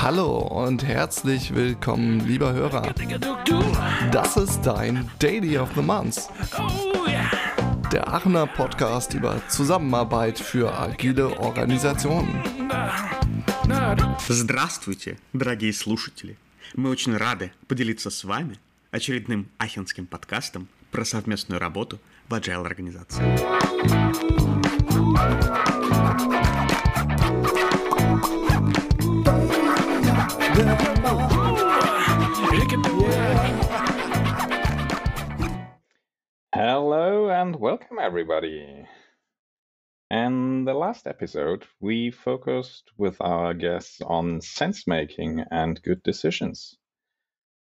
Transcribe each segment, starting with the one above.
Hallo und herzlich willkommen, lieber Hörer. Das ist dein Daily of the Month. Der Aachener Podcast über Zusammenarbeit für agile Organisationen. Здравствуйте, дорогие слушатели! Мы очень рады поделиться с вами очередным ахенским подкастом про совместную работу в agile организации. Hello and welcome, everybody. In the last episode, we focused with our guests on sense making and good decisions.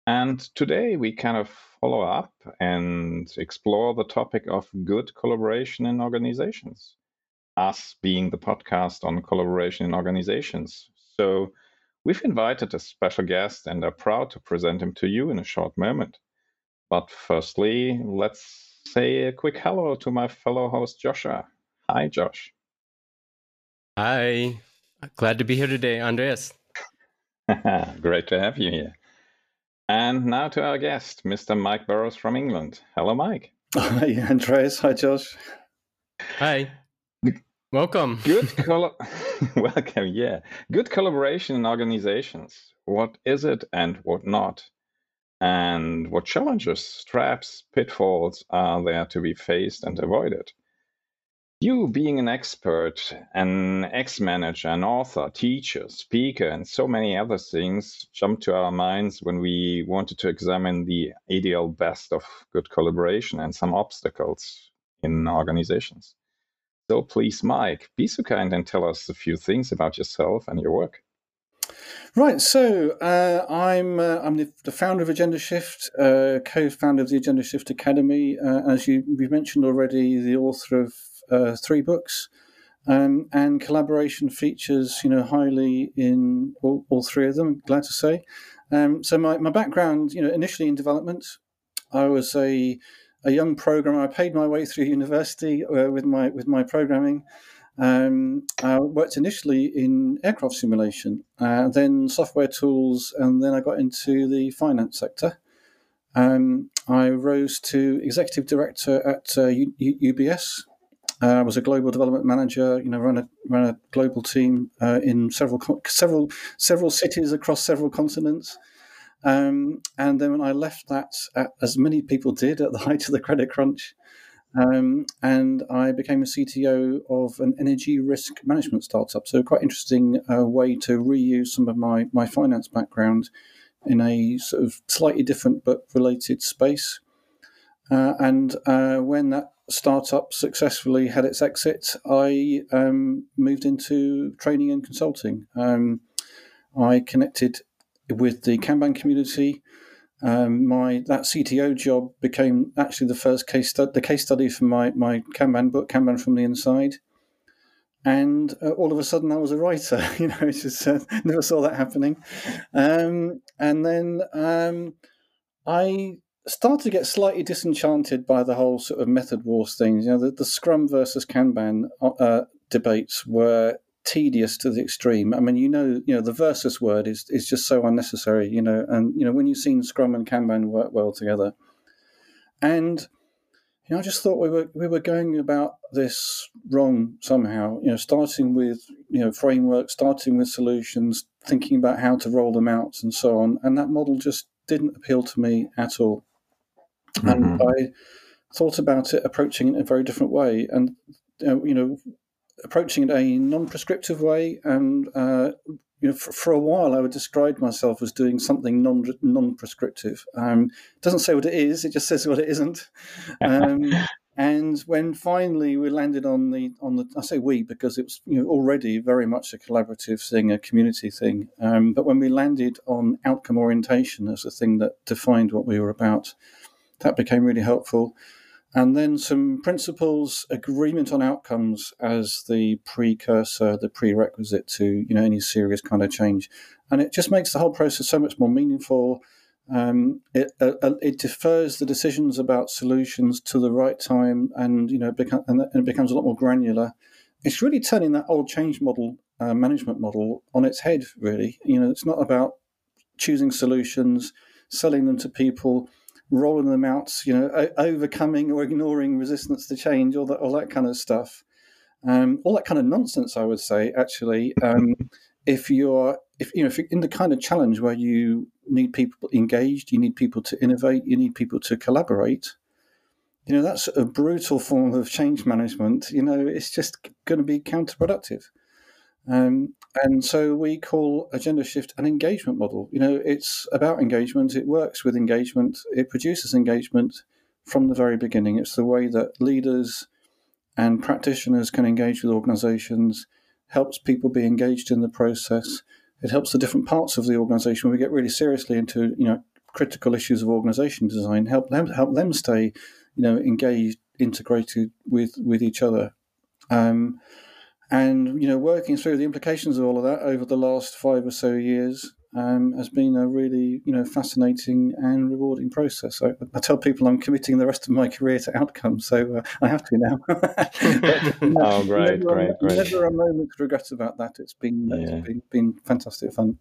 And today we kind of follow up and explore the topic of good collaboration in organizations. Us being the podcast on collaboration in organizations. So we've invited a special guest and are proud to present him to you in a short moment. But firstly, let's say a quick hello to my fellow host, Joshua. Hi, Josh. Hi. Glad to be here today, Andreas. Great to have you here. And now to our guest, Mr. Mike Burrows from England. Hello, Mike. Hi, Andreas. Hi, Josh. Hi. Welcome. Good col- welcome. Yeah, good collaboration in organizations. What is it and what not? And what challenges, traps, pitfalls are there to be faced and avoided? You, being an expert, an ex manager, an author, teacher, speaker, and so many other things, jumped to our minds when we wanted to examine the ideal best of good collaboration and some obstacles in organizations. So please, Mike, be so kind and tell us a few things about yourself and your work. Right, so uh, I'm uh, I'm the, the, founder of Agendashift, uh, co-founder of the Agendashift Academy. Uh, as you we mentioned already, the author of uh, three books, um, and collaboration features, you know, highly in all, all three of them. Glad to say. Um, so my, my background, you know, initially in development, I was a a young programmer. I paid my way through university uh, with my with my programming. Um, I worked initially in aircraft simulation, uh, then software tools, and then I got into the finance sector. Um, I rose to executive director at uh, U- U- UBS, uh, I was a global development manager. You know, ran a ran a global team uh, in several several several cities across several continents. Um, and then when I left that, as many people did at the height of the credit crunch, um, and I became a CTO of an energy risk management startup. So quite interesting uh, way to reuse some of my my finance background in a sort of slightly different but related space. Uh, and uh, when that startup successfully had its exit, I um, moved into training and consulting. Um, I connected with the Kanban community. Um, my that CTO job became actually the first case stu- the case study for my my Kanban book, Kanban from the Inside. And uh, all of a sudden, I was a writer. you know, it's just uh, never saw that happening. Um, and then um, I started to get slightly disenchanted by the whole sort of method wars thing. You know, the, the Scrum versus Kanban uh, debates were tedious to the extreme. I mean, you know, you know, the versus word is is just so unnecessary. You know, and you know when you've seen Scrum and Kanban work well together, and you know, I just thought we were we were going about this wrong somehow. You know, starting with you know framework, starting with solutions, thinking about how to roll them out, and so on. And that model just didn't appeal to me at all. Mm-hmm. And I thought about it, approaching it in a very different way, and uh, you know, approaching it a non-prescriptive way. And uh, you know, for, for, a while, I would describe myself as doing something non non-prescriptive. Um, doesn't say what it is; it just says what it isn't. Um, and when finally we landed on the on the, I say we because it was you know already very much a collaborative thing, a community thing. Um, but when we landed on outcome orientation as a thing that defined what we were about, that became really helpful. And then some principles, agreement on outcomes as the precursor, the prerequisite to you know any serious kind of change, and it just makes the whole process so much more meaningful. Um, it uh, uh it defers the decisions about solutions to the right time, and you know it, and it becomes a lot more granular it's really turning that old change model uh, management model on its head. Really, you know, it's not about choosing solutions, selling them to people, rolling them out, you know, overcoming or ignoring resistance to change, all that, all that kind of stuff, um, all that kind of nonsense. I would say, actually, um, if you're, if you know, if you're in the kind of challenge where you need people engaged, you need people to innovate, you need people to collaborate. You know, that's a brutal form of change management. You know, it's just going to be counterproductive. Um, and so we call Agendashift an engagement model. You know, it's about engagement. It works with engagement. It produces engagement from the very beginning. It's the way that leaders and practitioners can engage with organizations, helps people be engaged in the process. It helps the different parts of the organization when we get really seriously into, you know, critical issues of organization design, help them help them stay, you know, engaged, integrated with with each other. Um, and you know, working through the implications of all of that over the last five or so years um, has been a really you know fascinating and rewarding process. I, I, tell people I'm committing the rest of my career to outcomes, so uh, I have to now. but, oh, great, never, great, great! Never a moment's regret about that. It's been yeah. it's been, been fantastic fun.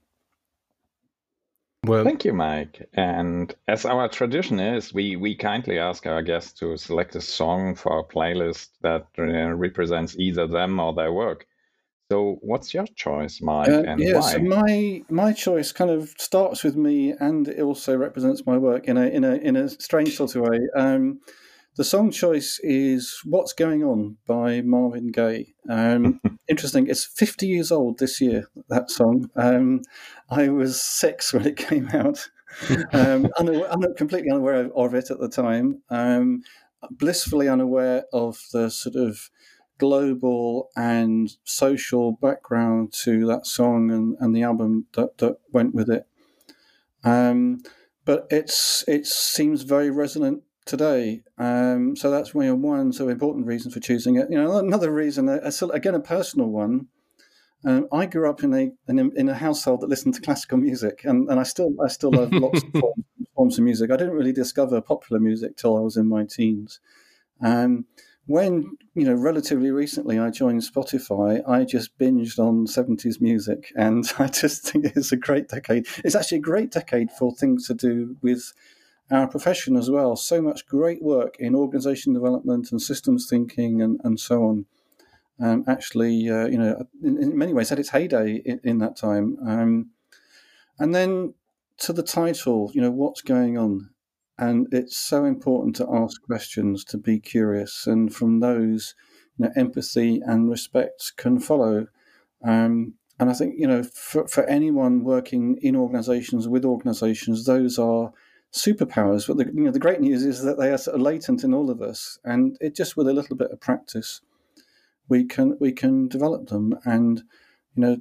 Well, thank you, Mike. And as our tradition is, we, we kindly ask our guests to select a song for our playlist that uh, represents either them or their work. So, what's your choice, Mike, uh, and yeah, why? So my my choice kind of starts with me, and it also represents my work in a in a in a strange sort of way. Um, the song choice is "What's Going On" by Marvin Gaye. Um, interesting. It's 50 years old this year. That song. Um, I was six when it came out. um, unaware, completely unaware of it at the time. Um, blissfully unaware of the sort of global and social background to that song and, and the album that, that went with it. Um, but it's it seems very resonant today. Um, so that's one so important reason for choosing it. You know, another reason, again, a personal one. Um, I grew up in a, in a, in a household that listened to classical music, and, and I still I still love lots of forms, forms, of music. I didn't really discover popular music till I was in my teens. Um, when you know relatively recently I joined Spotify, I just binged on seventies music, and I just think it's a great decade. It's actually a great decade for things to do with our profession as well. So much great work in organization development and systems thinking and, and so on. Um, actually, uh, you know, in, in, many ways had its heyday in, in that time. Um, and then to the title, you know, what's going on? And it's so important to ask questions, to be curious, and from those, you know, empathy and respect can follow. Um, and I think, you know, for, for anyone working in organizations, with organizations, those are superpowers. But the, you know, the great news is that they are sort of latent in all of us, and it just with a little bit of practice, we can we can develop them. And you know,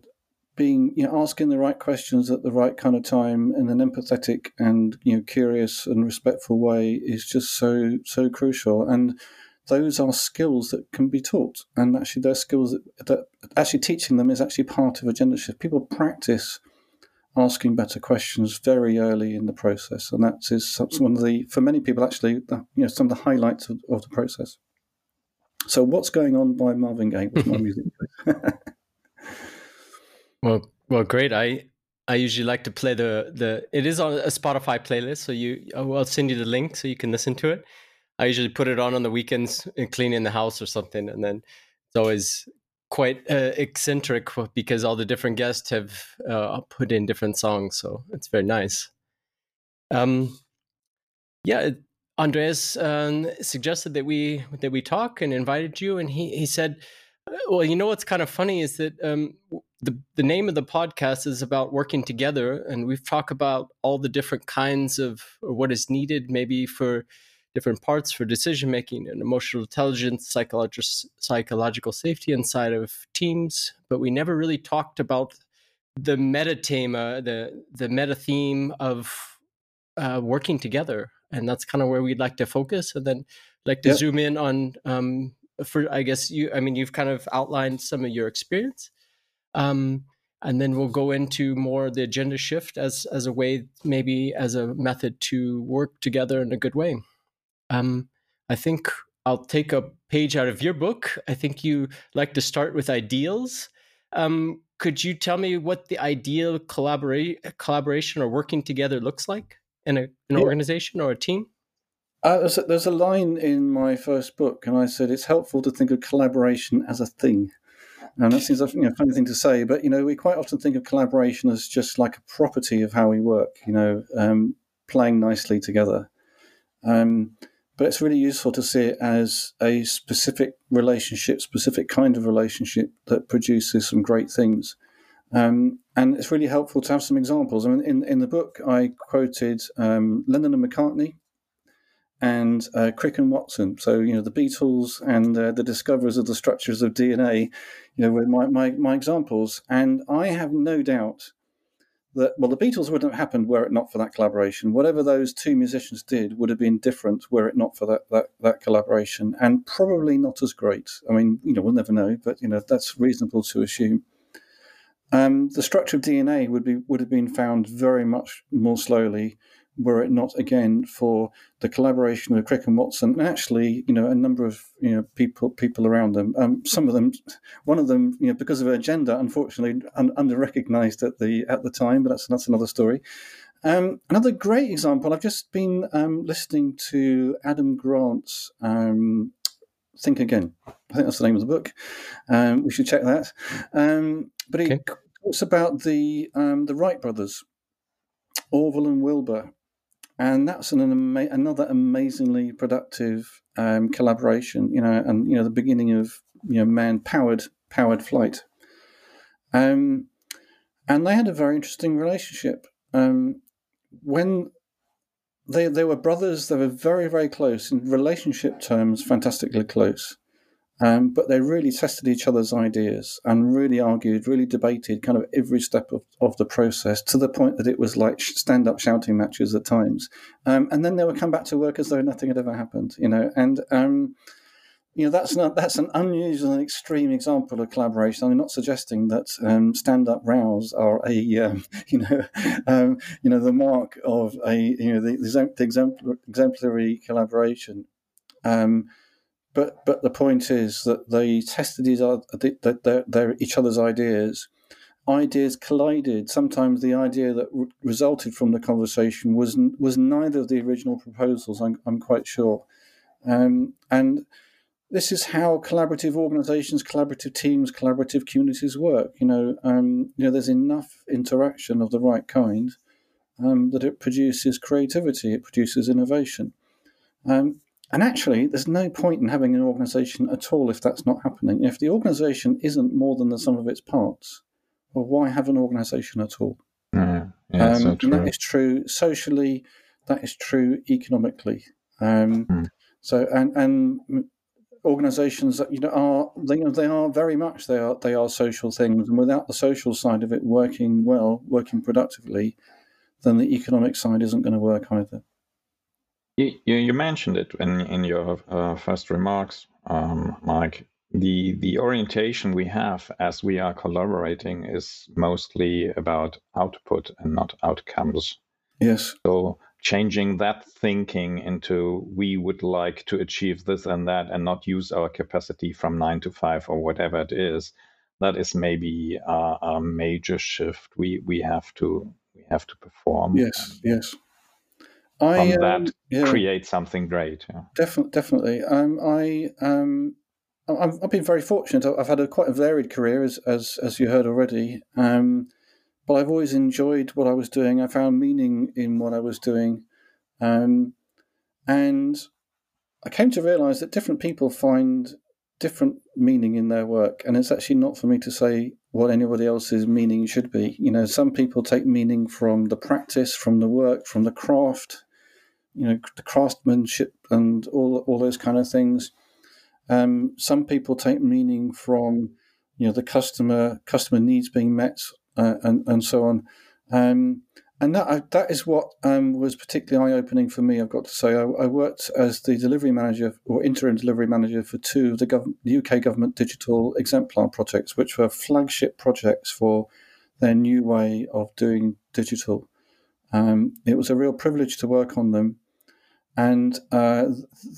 being you know asking the right questions at the right kind of time in an empathetic and you know curious and respectful way is just so so crucial. And those are skills that can be taught, and actually, they're skills that, that actually teaching them is actually part of Agendashift. People practice asking better questions very early in the process, and that is one of the for many people actually the, you know some of the highlights of, of the process. So, what's going on by Marvin Gaye my music? well, well, great. I I usually like to play the the. It is on a Spotify playlist, so you oh, I'll send you the link so you can listen to it. I usually put it on on the weekends and cleaning the house or something, and then it's always quite uh, eccentric because all the different guests have uh, put in different songs, so it's very nice. Um, yeah, Andreas um, suggested that we that we talk and invited you, and he he said, uh, "Well, you know what's kind of funny is that um, the the name of the podcast is about working together, and we've talked about all the different kinds of what is needed, maybe for." Different parts for decision making and emotional intelligence, psychological psychological safety inside of teams, but we never really talked about the meta tema, the the meta theme of uh, working together, and that's kind of where we'd like to focus, and then like to yep. zoom in on um, for I guess you. I mean, you've kind of outlined some of your experience. Um, and then we'll go into more the Agendashift as as a way maybe as a method to work together in a good way um, I think I'll take a page out of your book. I think you like to start with ideals. Um, could you tell me what the ideal collaboration or working together looks like in a, an yeah. organization or a team? Uh, there's, a, there's, a, line in my first book, and I said it's helpful to think of collaboration as a thing. And that seems a you know, funny thing to say, but you know we quite often think of collaboration as just like a property of how we work. You know, um, playing nicely together. Um, but it's really useful to see it as a specific relationship, specific kind of relationship that produces some great things. Um, and it's really helpful to have some examples. I mean, in, in the book, I quoted um, Lennon and McCartney and uh, Crick and Watson. So, you know, the Beatles and uh, the discoverers of the structures of DNA, you know, were my, my, my examples. And I have no doubt that well the beatles wouldn't have happened were it not for that collaboration. Whatever those two musicians did would have been different were it not for that that, that collaboration and probably not as great. I mean you know we'll never know but you know that's reasonable to assume. Um, the structure of dna would be would have been found very much more slowly were it not again for the collaboration with Crick and Watson, and actually, you know, a number of you know people people around them. Um, some of them, one of them, you know, because of her gender, unfortunately, un- under recognised at the at the time, but that's that's another story. Um, another great example. I've just been um, listening to Adam Grant's um, "Think Again." I think that's the name of the book. Um, we should check that. Um, but he okay. talks about the the Wright brothers, Orville and Wilbur, and that's an, ama- another amazingly productive um, collaboration. You know, and you know the beginning of you know man powered powered flight. Um, and they had a very interesting relationship. Um, when they they were brothers, they were very very close in relationship terms, fantastically close. Um, but they really tested each other's ideas and really argued, really debated kind of every step of, of the process to the point that it was like stand up shouting matches at times. Um, and then they would come back to work as though nothing had ever happened, you know. And, um, you know, that's not that's an unusual and extreme example of collaboration. I'm not suggesting that um, stand up rows are a, um, you know, um, you know, the mark of a, you know, the, the exemplary collaboration. But but the point is that they tested his, that their, their, each other's ideas. Ideas collided. Sometimes the idea that re- resulted from the conversation was was neither of the original proposals. I'm, I'm quite sure, um, and this is how collaborative organizations, collaborative teams, collaborative communities work. You know, um, you know, there's enough interaction of the right kind um, that it produces creativity, it produces innovation. Um, and actually, there's no point in having an organization at all if that's not happening. If the organization isn't more than the sum of its parts, well, why have an organization at all? Mm, yeah, um, so and that is true socially, that is true economically. Um, mm. So, and, and organizations that you know are they, you know, they are very much they are they are social things and without the social side of it working well working productively then the economic side isn't going to work either you, you mentioned it in, in your uh, first remarks, um, Mike. The, the orientation we have as we are collaborating is mostly about output and not outcomes. Yes. So changing that thinking into we would like to achieve this and that and not use our capacity from nine to five or whatever it is that is maybe a, a major shift we we have to we have to perform yes yes I, on that um, yeah, create something great. Yeah. Definitely, definitely. Um, I um, I've, I've, been very fortunate. I've had a quite a varied career, as as, as you heard already. Um, but I've always enjoyed what I was doing. I found meaning in what I was doing, um, and I came to realise that different people find different meaning in their work, and it's actually not for me to say what anybody else's meaning should be. You know, some people take meaning from the practice, from the work, from the craft you know the craftsmanship and all all those kind of things. Um, some people take meaning from you know the customer customer needs being met uh, and and so on. Um, and that that is what um, was particularly eye opening for me. I've got to say, I, I, worked as the delivery manager or interim delivery manager for two of the, gov- the UK government digital exemplar projects, which were flagship projects for their new way of doing digital. Um, it was a real privilege to work on them, and uh,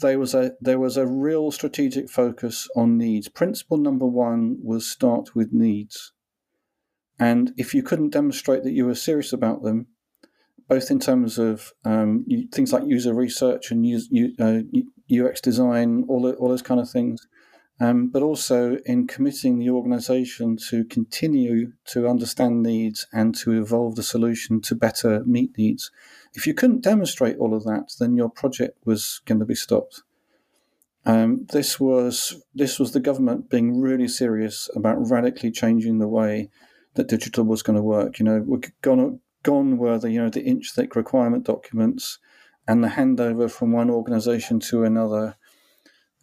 there was a there was a real strategic focus on needs. Principle number one was start with needs, and if you couldn't demonstrate that you were serious about them, both in terms of um, things like user research and use, uh, UX design, all all those kind of things, um, but also in committing the organization to continue to understand needs and to evolve the solution to better meet needs. If you couldn't demonstrate all of that, then your project was going to be stopped. Um, this was this was the government being really serious about radically changing the way that digital was going to work. You know, we're gone gone were the you know the inch thick requirement documents and the handover from one organization to another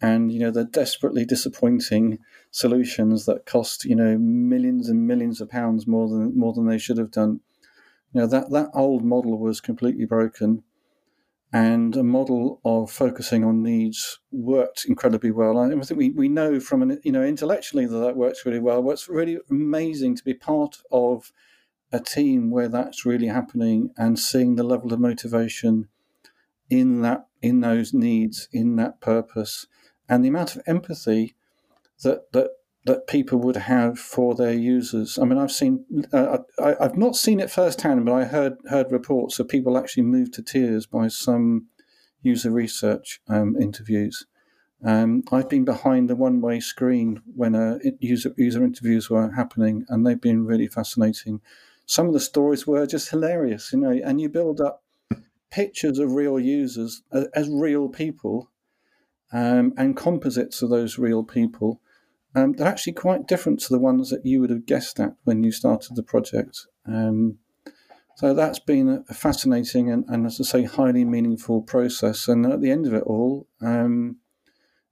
and you know the desperately disappointing solutions that cost you know millions and millions of pounds more than more than they should have done. You know that that old model was completely broken, and a model of focusing on needs worked incredibly well. I think we, we know from an you know intellectually that that works really well. What's really amazing to be part of a team where that's really happening and seeing the level of motivation in that in those needs in that purpose and the amount of empathy that that that people would have for their users. I mean, I've seen, uh, I, have not seen it firsthand, but I heard heard reports of people actually moved to tears by some user research um, interviews. Um, I've been behind the one way screen when uh, user user interviews were happening, and they've been really fascinating. Some of the stories were just hilarious, you know, and you build up pictures of real users as, as real people um, and composites of those real people, um, they're actually quite different to the ones that you would have guessed at when you started the project. Um, so that's been a fascinating and, and, as I say, highly meaningful process. And at the end of it all, um,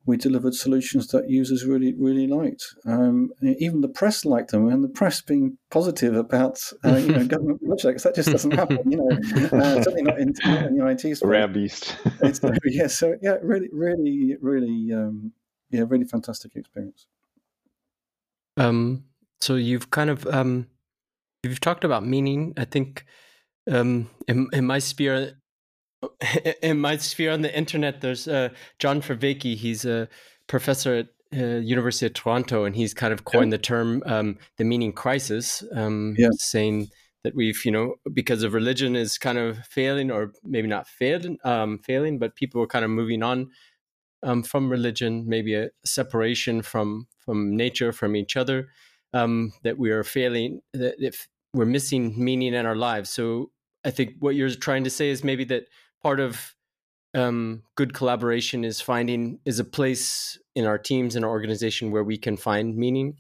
we delivered solutions that users really, really liked. Um, even the press liked them, and the press being positive about uh, you know government projects that just doesn't happen. You know, uh, certainly not in, not in the IT space. Rare beast. yeah, so yeah, really, really, really, um, yeah, really fantastic experience. Um, so you've kind of um, you've talked about meaning. I think um, in, in my sphere, in my sphere on the internet, there's uh, John Vervaeke. He's a professor at uh, University of Toronto, and he's kind of coined the term um, the meaning crisis, um, yeah. saying that we've, you know, because of religion is kind of failing, or maybe not failing, um, failing, but people are kind of moving on um, from religion, maybe a separation from from nature, from each other. Um, that we are failing, that if we're missing meaning in our lives. So I think what you're trying to say is maybe that part of um, good collaboration is finding is a place in our teams and our organization where we can find meaning.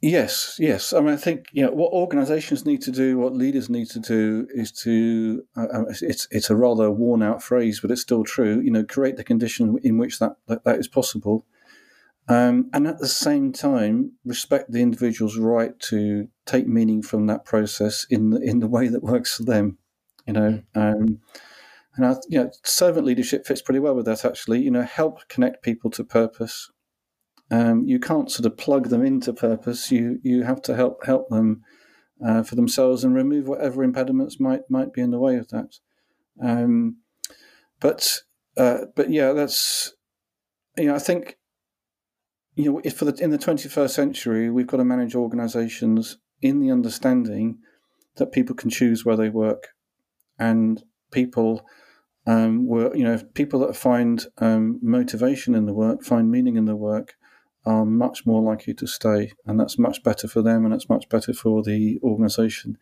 Yes, yes. I mean, I think you know what organisations need to do, what leaders need to do, is to uh, uh it's it's a rather worn out phrase, but it's still true. You know, create the condition in which that that, that is possible, um, and at the same time respect the individual's right to take meaning from that process in the, in the way that works for them you know. Um, and I, you know, servant leadership fits pretty well with that. Actually, you know, help connect people to purpose. Um, you can't sort of plug them into purpose. You you have to help help them uh, for themselves and remove whatever impediments might might be in the way of that. Um, but uh, but yeah, that's you know, I think you know, if for the in the 21st century, we've got to manage organisations in the understanding that people can choose where they work and people um, were, you know, people that find um, motivation in the work, find meaning in the work, are much more likely to stay, and that's much better for them, and it's much better for the organisation.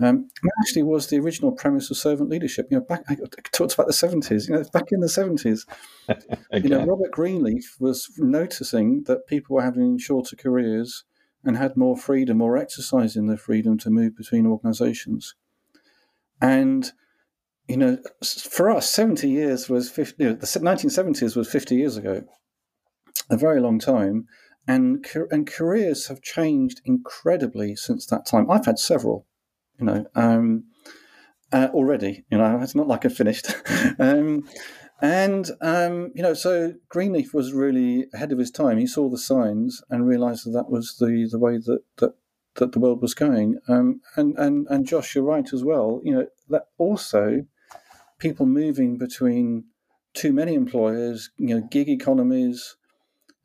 Um, actually was the original premise of servant leadership. You know, back I talked about the seventies. You know, back in the seventies, you know, Robert Greenleaf was noticing that people were having shorter careers and had more freedom or exercising their freedom to move between organisations. And you know, for us, seventy years was 50, you know, the nineteen seventies was fifty years ago, a very long time, and and careers have changed incredibly since that time. I've had several, you know, um, uh, already. You know, it's not like I finished. um, and um, you know, so Greenleaf was really ahead of his time. He saw the signs and realised that that was the the way that that that the world was going. Um, and, and, and Josh, you're right as well. You know, that also people moving between too many employers, you know, gig economies,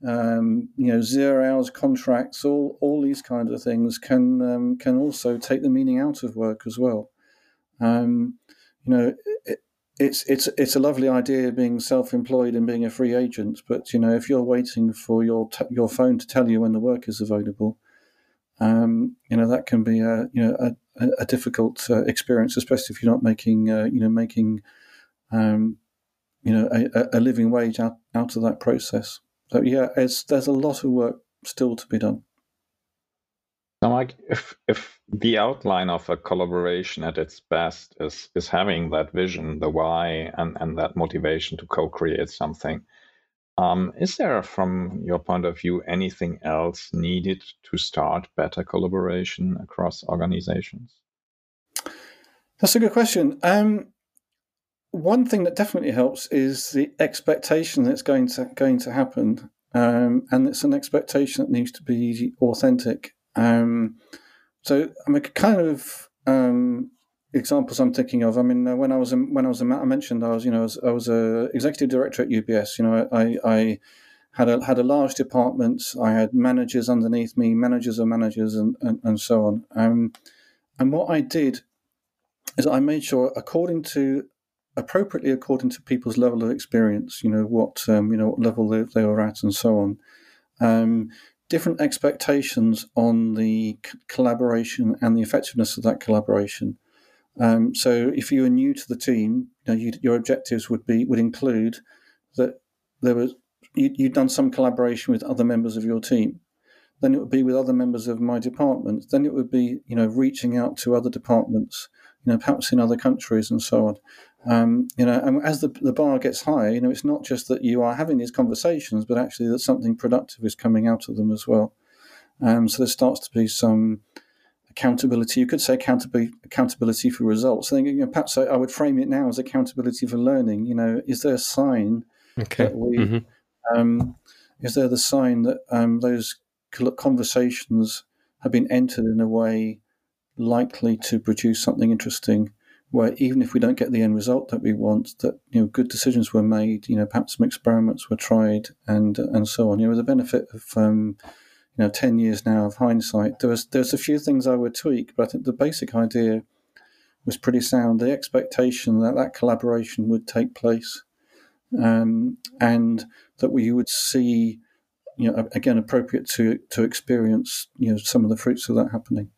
um, you know, zero hours contracts, all all these kinds of things can um, can also take the meaning out of work as well. Um, you know, it, it's it's it's a lovely idea being self-employed and being a free agent, but you know, if you're waiting for your t- your phone to tell you when the work is available, um, you know that can be a you know a, a difficult uh, experience, especially if you're not making uh, you know making um, you know a, a living wage out, out of that process. So yeah, there's a lot of work still to be done. So, like, if if the outline of a collaboration at its best is is having that vision, the why, and and that motivation to co-create something, is there, from your point of view, anything else needed to start better collaboration across organizations? That's a good question. Um, one thing that definitely helps is the expectation that's going to going to happen, um, and it's an expectation that needs to be authentic. Um, so, I mean, kind of um, examples I'm thinking of. I mean, uh, when I was in, when I was in, I mentioned I was you know I was, I was a executive director at UBS. You know, I, I had a had a large department. I had managers underneath me, managers of managers, and and, and so on. Um, and what I did is I made sure, according to appropriately according to people's level of experience. You know what um, you know what level they, they were at, and so on. Um, different expectations on the c- collaboration and the effectiveness of that collaboration. Um, so, if you were new to the team, you know, you, your objectives would be would include that there was you, you'd done some collaboration with other members of your team. Then it would be with other members of my department. Then it would be you know reaching out to other departments, you know perhaps in other countries and so on. Um, you know, and as the, the bar gets higher, you know, it's not just that you are having these conversations, but actually that something productive is coming out of them as well. Um, so there starts to be some accountability. You could say accountability, accountability for results. I think you know, perhaps I, I, would frame it now as accountability for learning. You know, is there a sign okay. that we? Mm-hmm. Um, is there the sign that um, those conversations have been entered in a way likely to produce something interesting? where even if we don't get the end result that we want, that you know good decisions were made. You know, perhaps some experiments were tried, and and so on. You know, the benefit of um, you know ten years now of hindsight, there was there's a few things I would tweak, but I think the basic idea was pretty sound. The expectation that that collaboration would take place, um, and that we would see, you know, again appropriate to to experience, you know, some of the fruits of that happening.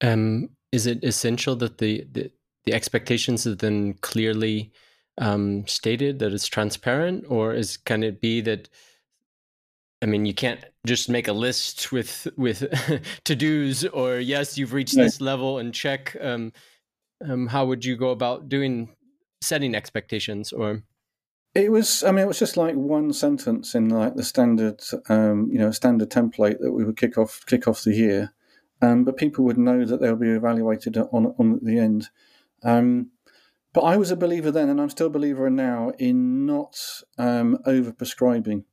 Um, is it essential that the the, the expectations are then clearly um, stated that it's transparent, or is can it be that? I mean, you can't just make a list with with to dos, or yes, you've reached this level and check. Um, um, how would you go about doing setting expectations, or? It was. I mean, it was just like one sentence in like the standard, um, you know, standard template that we would kick off kick off the year, um, but people would know that they'll be evaluated on on the end. Um, but I was a believer then, and I'm still a believer now in not um, over prescribing.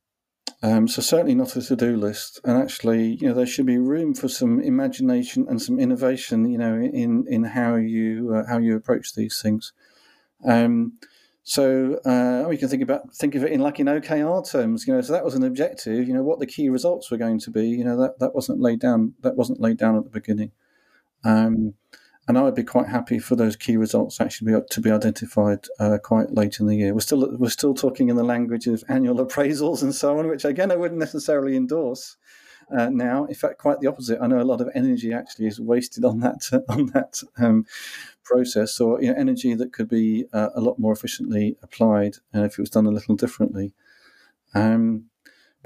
Um, so certainly not a to-do list, and actually, you know, there should be room for some imagination and some innovation, you know, in in how you uh, how you approach these things. Um, so uh, we can think about think of it in like in OKR terms, you know. So that was an objective, you know, what the key results were going to be. You know, that that wasn't laid down. That wasn't laid down at the beginning. Um, and I would be quite happy for those key results actually be, to be identified uh, quite late in the year. We're still we're still talking in the language of annual appraisals and so on, which again I wouldn't necessarily endorse uh, now. In fact, quite the opposite. I know a lot of energy actually is wasted on that on that um, process, or you know, energy that could be uh, a lot more efficiently applied uh, if it was done a little differently. Um,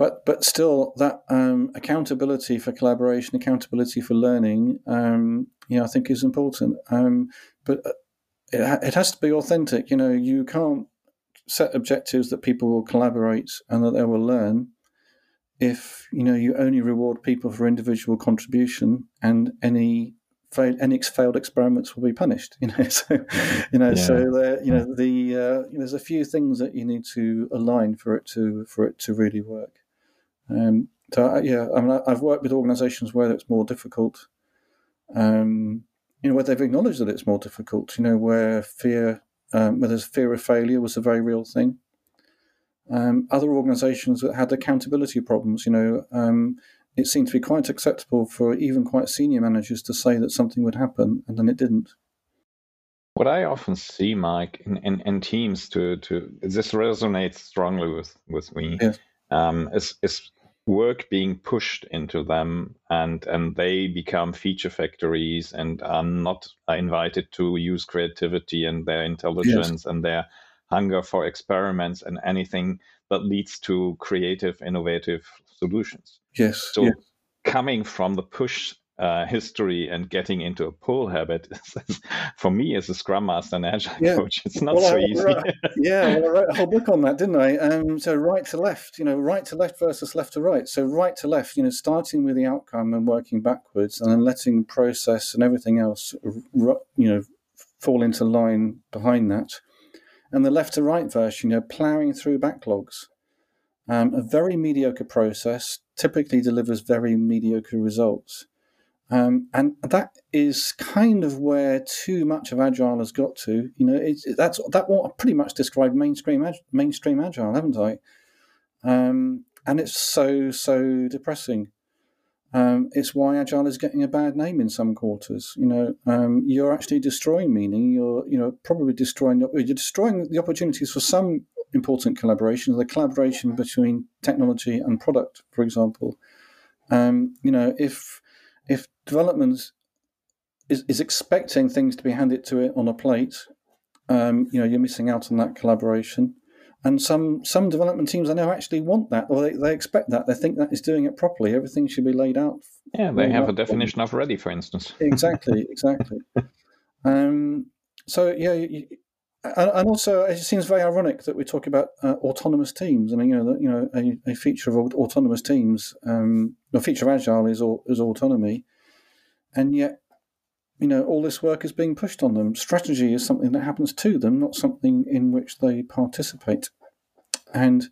but but still, that um, accountability for collaboration, accountability for learning, um, you know, I think is important. Um, but uh, it, it has to be authentic. You know, you can't set objectives that people will collaborate and that they will learn if you know you only reward people for individual contribution and any failed any failed experiments will be punished you know so you know yeah. so there you know the uh, there's a few things that you need to align for it to for it to really work um, so yeah I mean I've worked with organizations where it's more difficult um, you know, where they've acknowledged that it's more difficult. You know, where fear, um, where there's fear of failure was a very real thing. Um, other organisations that had accountability problems, you know, um, it seemed to be quite acceptable for even quite senior managers to say that something would happen and then it didn't. What I often see, Mike, in, in, in teams to to this resonates strongly with with me. Yes. Um, is is work being pushed into them and and they become feature factories and are not invited to use creativity and their intelligence yes. and their hunger for experiments and anything that leads to creative innovative solutions yes so yes. coming from the push uh, history and getting into a pull habit for me as a scrum master and agile yeah. coach it's not well, so I, easy. yeah well, i wrote a whole book on that didn't i? Um, so right to left you know right to left versus left to right. So right to left you know starting with the outcome and working backwards and then letting process and everything else you know fall into line behind that. And the left to right version you know plowing through backlogs. Um, a very mediocre process typically delivers very mediocre results um, and that is kind of where too much of agile has got to. You know, it's, that's that what I pretty much described mainstream mainstream agile, haven't I? Um, and it's so so depressing. Um, it's why agile is getting a bad name in some quarters. You know, um, you're actually destroying meaning. You're you know probably destroying you're destroying the opportunities for some important collaboration, the collaboration between technology and product, for example. Um, you know, if if development is, is expecting things to be handed to it on a plate, um, you know, you're missing out on that collaboration. And some some development teams I know actually want that, or they, they expect that. They think that is doing it properly. Everything should be laid out. Yeah, they have a definition of ready, for instance. exactly, exactly. um, so yeah, you, and also it seems very ironic that we talk about uh, autonomous teams, and you know, you know, a, a feature of autonomous teams, um, a feature of agile is is autonomy, and yet, you know, all this work is being pushed on them. Strategy is something that happens to them, not something in which they participate. And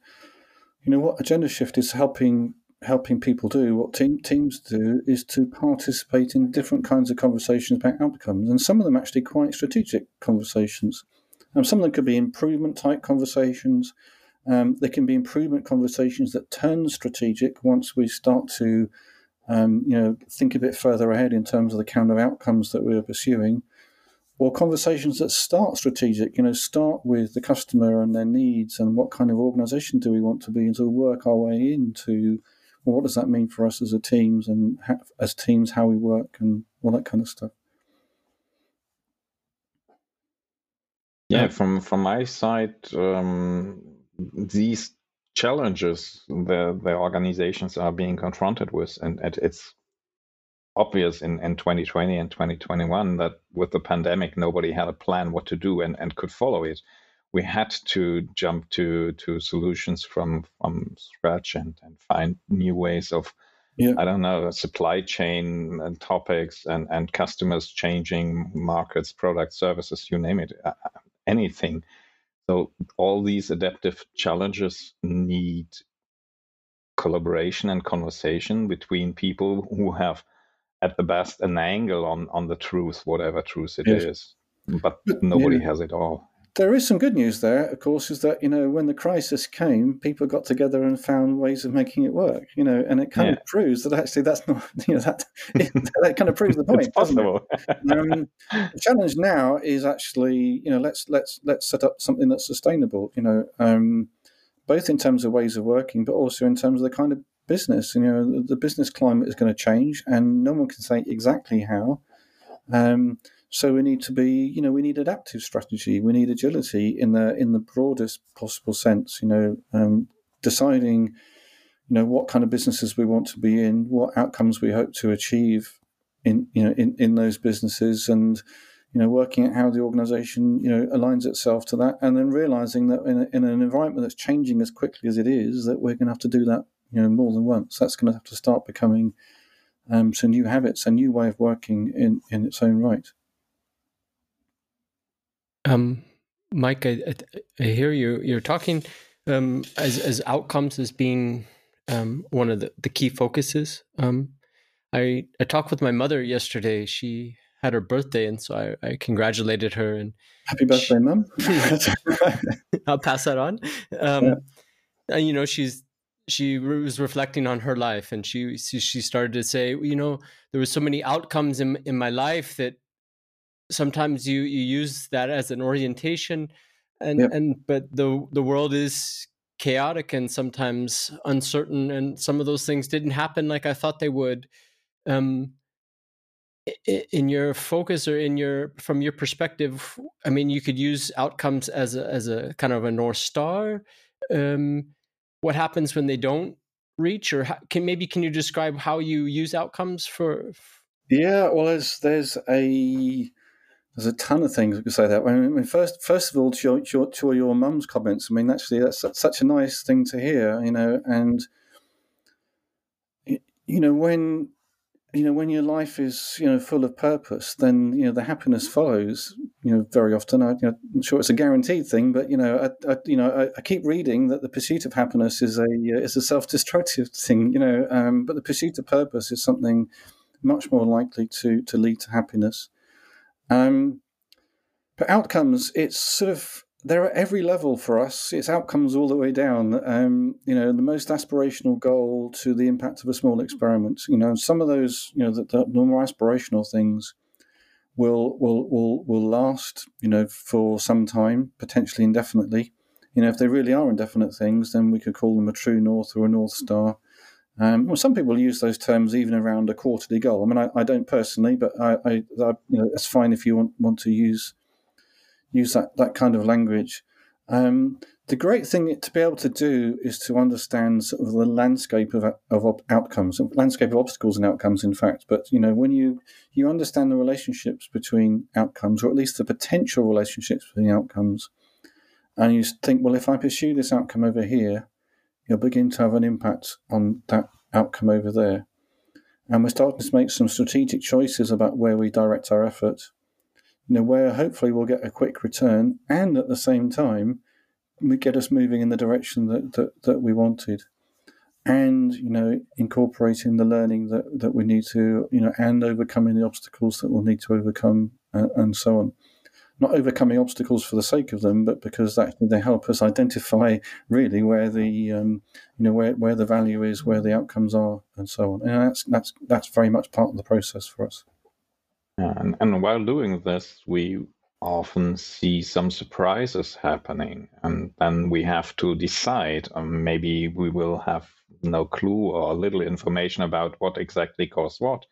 you know what Agendashift is helping helping people do, what team, teams do, is to participate in different kinds of conversations about outcomes, and some of them actually quite strategic conversations. Um, some of them could be improvement type conversations. Um, they can be improvement conversations that turn strategic once we start to, um, you know, think a bit further ahead in terms of the kind of outcomes that we're pursuing, or conversations that start strategic. You know, start with the customer and their needs and what kind of organisation do we want to be, and to work our way into well, what does that mean for us as a teams and ha- as teams how we work and all that kind of stuff. Yeah, from from my side, um, these challenges the the organizations are being confronted with, and, and it's obvious in, in 2020 and 2021 that with the pandemic nobody had a plan what to do and, and could follow it. We had to jump to to solutions from from scratch and, and find new ways of yeah. I don't know supply chain and topics and and customers changing markets, products, services, you name it anything. So all these adaptive challenges need collaboration and conversation between people who have at the best an angle on on the truth, whatever truth it yes. is. But nobody yeah. has it all there is some good news there, of course, is that you know when the crisis came, people got together and found ways of making it work. You know, and it kind yeah. of proves that actually that's not you know that that kind of proves the point. it's possible. um, the challenge now is actually you know let's let's let's set up something that's sustainable. You know, um, both in terms of ways of working, but also in terms of the kind of business. You know, the, the business climate is going to change, and no one can say exactly how. Um, so we need to be, you know, we need adaptive strategy. We need agility in the in the broadest possible sense. You know, um, deciding, you know, what kind of businesses we want to be in, what outcomes we hope to achieve in you know in, in those businesses, and you know, working at how the organization you know aligns itself to that, and then realizing that in, a, in an environment that's changing as quickly as it is, that we're going to have to do that you know more than once. That's going to have to start becoming um, some new habits, a new way of working in in its own right. Um, Mike, I, I, hear you. You're talking um, as as outcomes as being um, one of the, the key focuses. Um, I I talked with my mother yesterday. She had her birthday, and so I, I congratulated her and happy birthday, mom! I'll pass that on. Um, yeah. And you know, she's she was reflecting on her life, and she she started to say, you know, there were so many outcomes in in my life that sometimes you you use that as an orientation, and yep. and but the the world is chaotic and sometimes uncertain, and some of those things didn't happen like I thought they would. Um, in your focus or in your from your perspective i mean you could use outcomes as a as a kind of a north star um, what happens when they don't reach or how, can maybe can you describe how you use outcomes for yeah well there's there's a there's a ton of things we could say that I mean, first first of all to your, to your, to your mum's comments i mean actually that's such a nice thing to hear you know and you know when you know when your life is you know full of purpose then you know the happiness follows you know very often I, am sure it's a guaranteed thing but you know I, I you know I, I, keep reading that the pursuit of happiness is a uh, is a self-destructive thing you know um, but the pursuit of purpose is something much more likely to to lead to happiness um, but outcomes it's sort of they're at every level for us. It's outcomes all the way down. Um, you know, the most aspirational goal to the impact of a small experiment. You know, some of those, you know, the, the more aspirational things will will will will last. You know, for some time, potentially indefinitely. You know, if they really are indefinite things, then we could call them a true north or a north star. Um, well, some people use those terms even around a quarterly goal. I mean, I, I don't personally, but I, I, I, you know, it's fine if you want want to use use that, that kind of language. Um, the great thing to be able to do is to understand sort of the landscape of, of outcomes, landscape of obstacles and outcomes, in fact. But you know, when you you understand the relationships between outcomes, or at least the potential relationships between outcomes, and you think, well, if I pursue this outcome over here, you'll begin to have an impact on that outcome over there. And we're starting to make some strategic choices about where we direct our effort you know, where hopefully we'll get a quick return and at the same time we get us moving in the direction that, that, that we wanted. And, you know, incorporating the learning that, that we need to, you know, and overcoming the obstacles that we'll need to overcome uh, and so on. Not overcoming obstacles for the sake of them, but because actually they help us identify really where the, um, you know, where, where the value is, where the outcomes are, and so on. And that's that's that's very much part of the process for us. Yeah, and, and while doing this, we often see some surprises happening, and then we have to decide. Um, maybe we will have no clue or little information about what exactly caused what.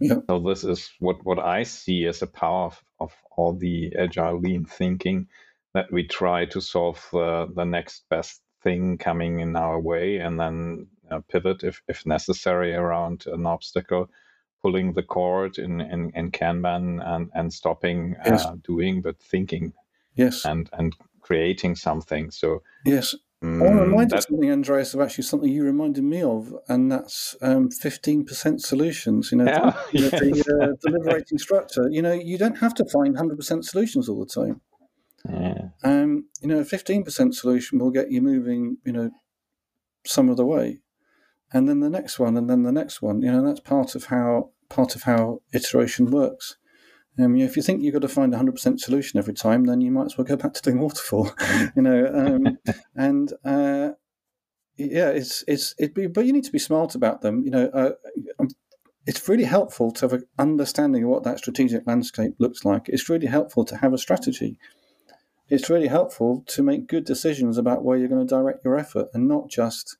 Yeah. So this is what, what I see as a power of, of all the agile lean thinking that we try to solve the, the next best thing coming in our way and then uh, pivot if, if necessary around an obstacle pulling the cord in, in, in Kanban and, and stopping yes. uh, doing, but thinking. Yes. And, and creating something. So, yes. Um, I want to remind you something, Andreas, of actually something you reminded me of, and that's um, 15% solutions. You know, yeah, the, yes. the, uh, the liberating structure. You know, you don't have to find 100% solutions all the time. Yeah. Um, you know, a 15% solution will get you moving, you know, some of the way and then the next one, and then the next one. You know, that's part of how part of how iteration works. Um, you know, if you think you've got to find a hundred percent solution every time, then you might as well go back to doing waterfall. you know, um, and uh, yeah, it's it's it. Be, But you need to be smart about them. You know, uh, um, it's really helpful to have an understanding of what that strategic landscape looks like. It's really helpful to have a strategy. It's really helpful to make good decisions about where you're going to direct your effort, and not just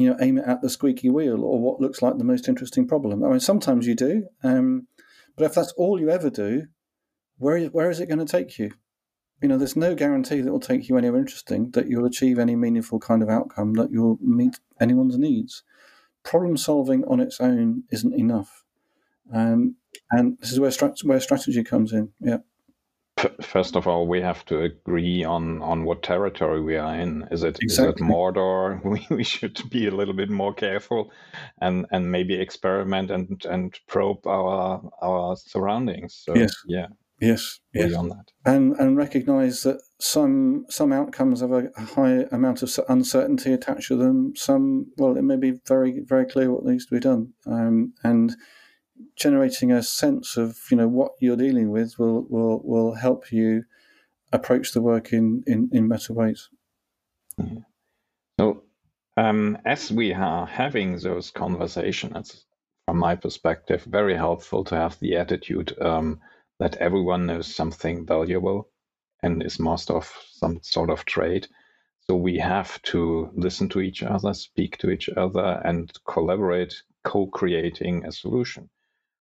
you know, aim it at the squeaky wheel or what looks like the most interesting problem. I mean, sometimes you do, um, but if that's all you ever do, where where is it going to take you? You know, there's no guarantee that it will take you anywhere interesting, that you'll achieve any meaningful kind of outcome, that you'll meet anyone's needs. Problem solving on its own isn't enough, um, and this is where strat- where strategy comes in. Yeah first of all, we have to agree on on what territory we are in. Is it exactly. is it Mordor? We, we should be a little bit more careful, and and maybe experiment and and probe our our surroundings. So, yes. Yeah. Yes. Yes. On that. And and recognize that some some outcomes have a high amount of uncertainty attached to them. Some well, it may be very very clear what needs to be done. Um, and generating a sense of you know what you're dealing with will will will help you approach the work in in, in better ways. So, um, as we are having those conversations, from my perspective, very helpful to have the attitude um, that everyone knows something valuable and is master of some sort of trade. So we have to listen to each other, speak to each other, and collaborate, co-creating a solution.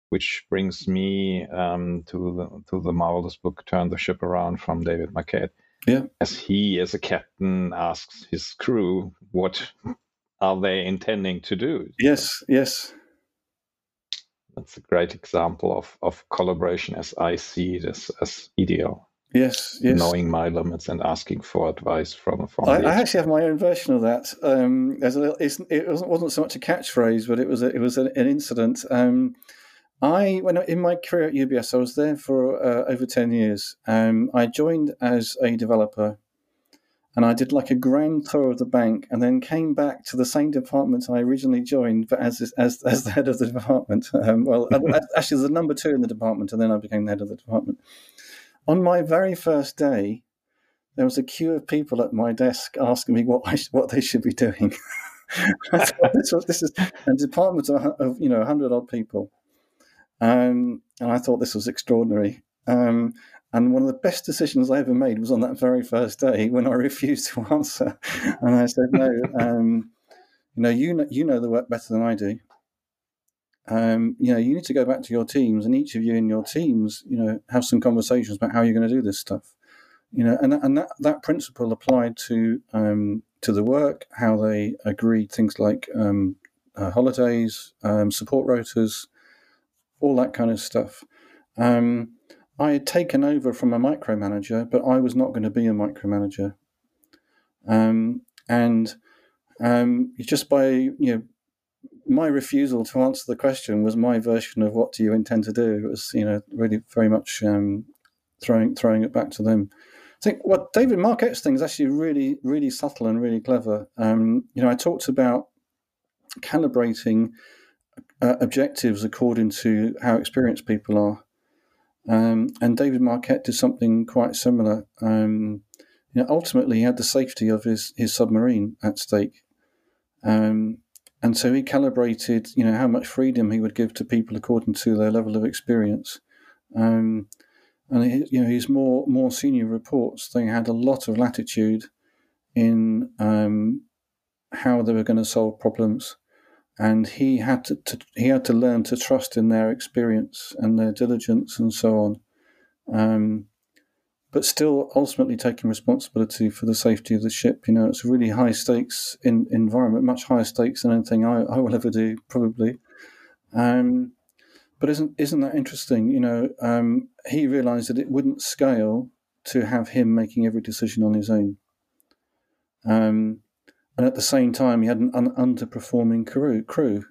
Which brings me um, to the to the marvelous book "Turn the Ship Around" from David Marquet. Yeah. As he, as a captain, asks his crew, "What are they intending to do?" Yes. Yes. That's a great example of, of collaboration as I see it as, as ideal. Yes, yes. Knowing my limits and asking for advice from. from I, I actually have my own version of that. Um, as a, it wasn't, wasn't so much a catchphrase, but it was a, it was an, an incident. Um, I when in my career at UBS, I was there for uh, over ten years. Um, I joined as a developer, and I did like a grand tour of the bank, and then came back to the same department I originally joined, but as as as the head of the department. Um, well, actually, the number two in the department, and then I became the head of the department. On my very first day, there was a queue of people at my desk asking me what I, what they should be doing. this, was, this is a department of, of you know hundred odd people, um, and I thought this was extraordinary. Um, and one of the best decisions I ever made was on that very first day when I refused to answer, and I said, "No, um, you know, you know, you know the work better than I do um, you know, you need to go back to your teams, and each of you in your teams, you know, have some conversations about how you're going to do this stuff. You know, and and that that principle applied to um, to the work, how they agreed things like um, uh, holidays, um, support rotas, all that kind of stuff. Um, I had taken over from a micromanager, but I was not going to be a micromanager. Um, and just by you know my refusal to answer the question was my version of what do you intend to do. It was, you know, really very much um, throwing throwing it back to them. I think what David Marquet's thing is actually really, really subtle and really clever. Um, you know, I talked about calibrating uh, objectives according to how experienced people are. Um, and David Marquet did something quite similar. Um, you know, ultimately, he had the safety of his, his submarine at stake. Um, and so he calibrated, you know, how much freedom he would give to people according to their level of experience. Um, and he, you know, his more more senior reports, they had a lot of latitude in um, how they were going to solve problems, and he had to, to, he had to learn to trust in their experience and their diligence and so on. Um, but still ultimately taking responsibility for the safety of the ship. You know, it's a really high stakes in, environment, much higher stakes than anything I, I will ever do, probably. Um, but isn't isn't that interesting? You know, um, he realised that it wouldn't scale to have him making every decision on his own. Um, and at the same time, he had an un- underperforming crew, crew.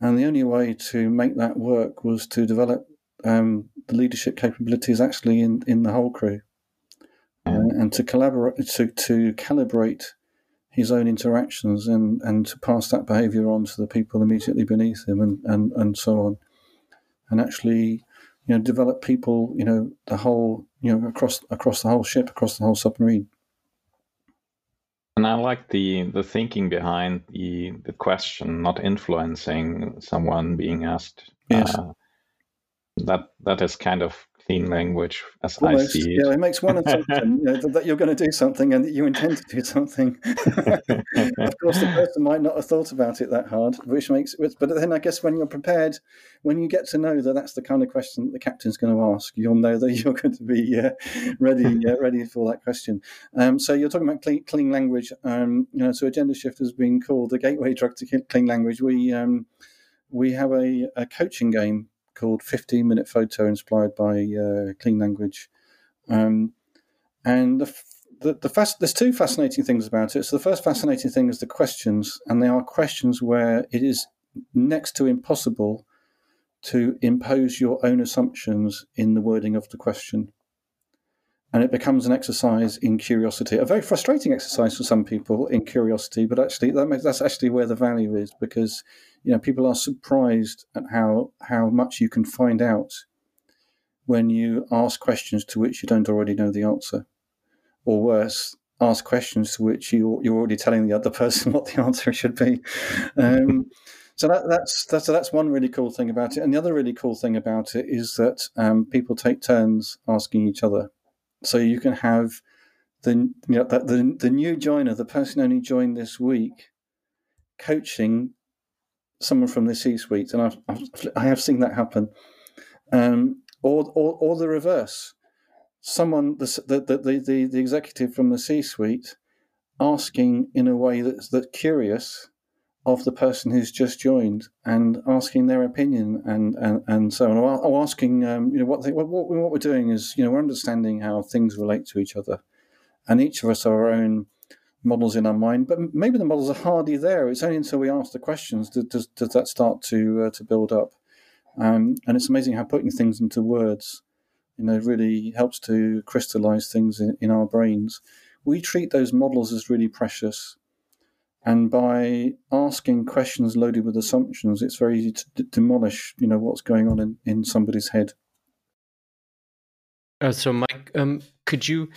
And the only way to make that work was to develop um, the leadership capabilities actually in, in the whole crew, uh, and to collaborate to to calibrate his own interactions and, and to pass that behaviour on to the people immediately beneath him and, and, and so on, and actually you know develop people you know the whole you know across across the whole ship across the whole submarine. And I like the the thinking behind the the question, not influencing someone being asked. Yes. Uh, that that is kind of clean language as Almost, I see it. Yeah, it makes one assumption you know, that, you're going to do something and that you intend to do something. of course, the person might not have thought about it that hard, which makes it. But then I guess when you're prepared, when you get to know that that's the kind of question that the captain's going to ask, you'll know that you're going to be uh, ready uh, ready for that question. Um, so you're talking about clean, clean language. Um, you know, so Agendashift has been called the gateway drug to clean language. We um, we have a, a coaching game called 15 Minute FOTO, inspired by uh, Clean Language. Um, and the, the, the fast, there's two fascinating things about it. So the first fascinating thing is the questions, and they are questions where it is next to impossible to impose your own assumptions in the wording of the question. And it becomes an exercise in curiosity, a very frustrating exercise for some people in curiosity. But actually, that makes, that's actually where the value is because you know people are surprised at how how much you can find out when you ask questions to which you don't already know the answer, or worse, ask questions to which you you're already telling the other person what the answer should be. Um, so that, that's that's that's one really cool thing about it, and the other really cool thing about it is that um, people take turns asking each other so you can have the you know, the, the, new joiner, the person only joined this week, coaching someone from the C-suite, and I've, I've I have seen that happen, um, or, or or the reverse, someone the the the, the, the executive from the C-suite asking in a way that's that curious of the person who's just joined and asking their opinion and, and, and so on, or, asking, um, you know, what, they, what, what, what we're doing is, you know, we're understanding how things relate to each other. And each of us have our own models in our mind, but maybe the models are hardly there. It's only until we ask the questions does, does, does that start to, uh, to build up. Um, and it's amazing how putting things into words, you know, really helps to crystallize things in, in our brains. We treat those models as really precious and by asking questions loaded with assumptions, it's very easy to d- demolish, you know, what's going on in, in somebody's head. Uh, so, Mike, um, could you?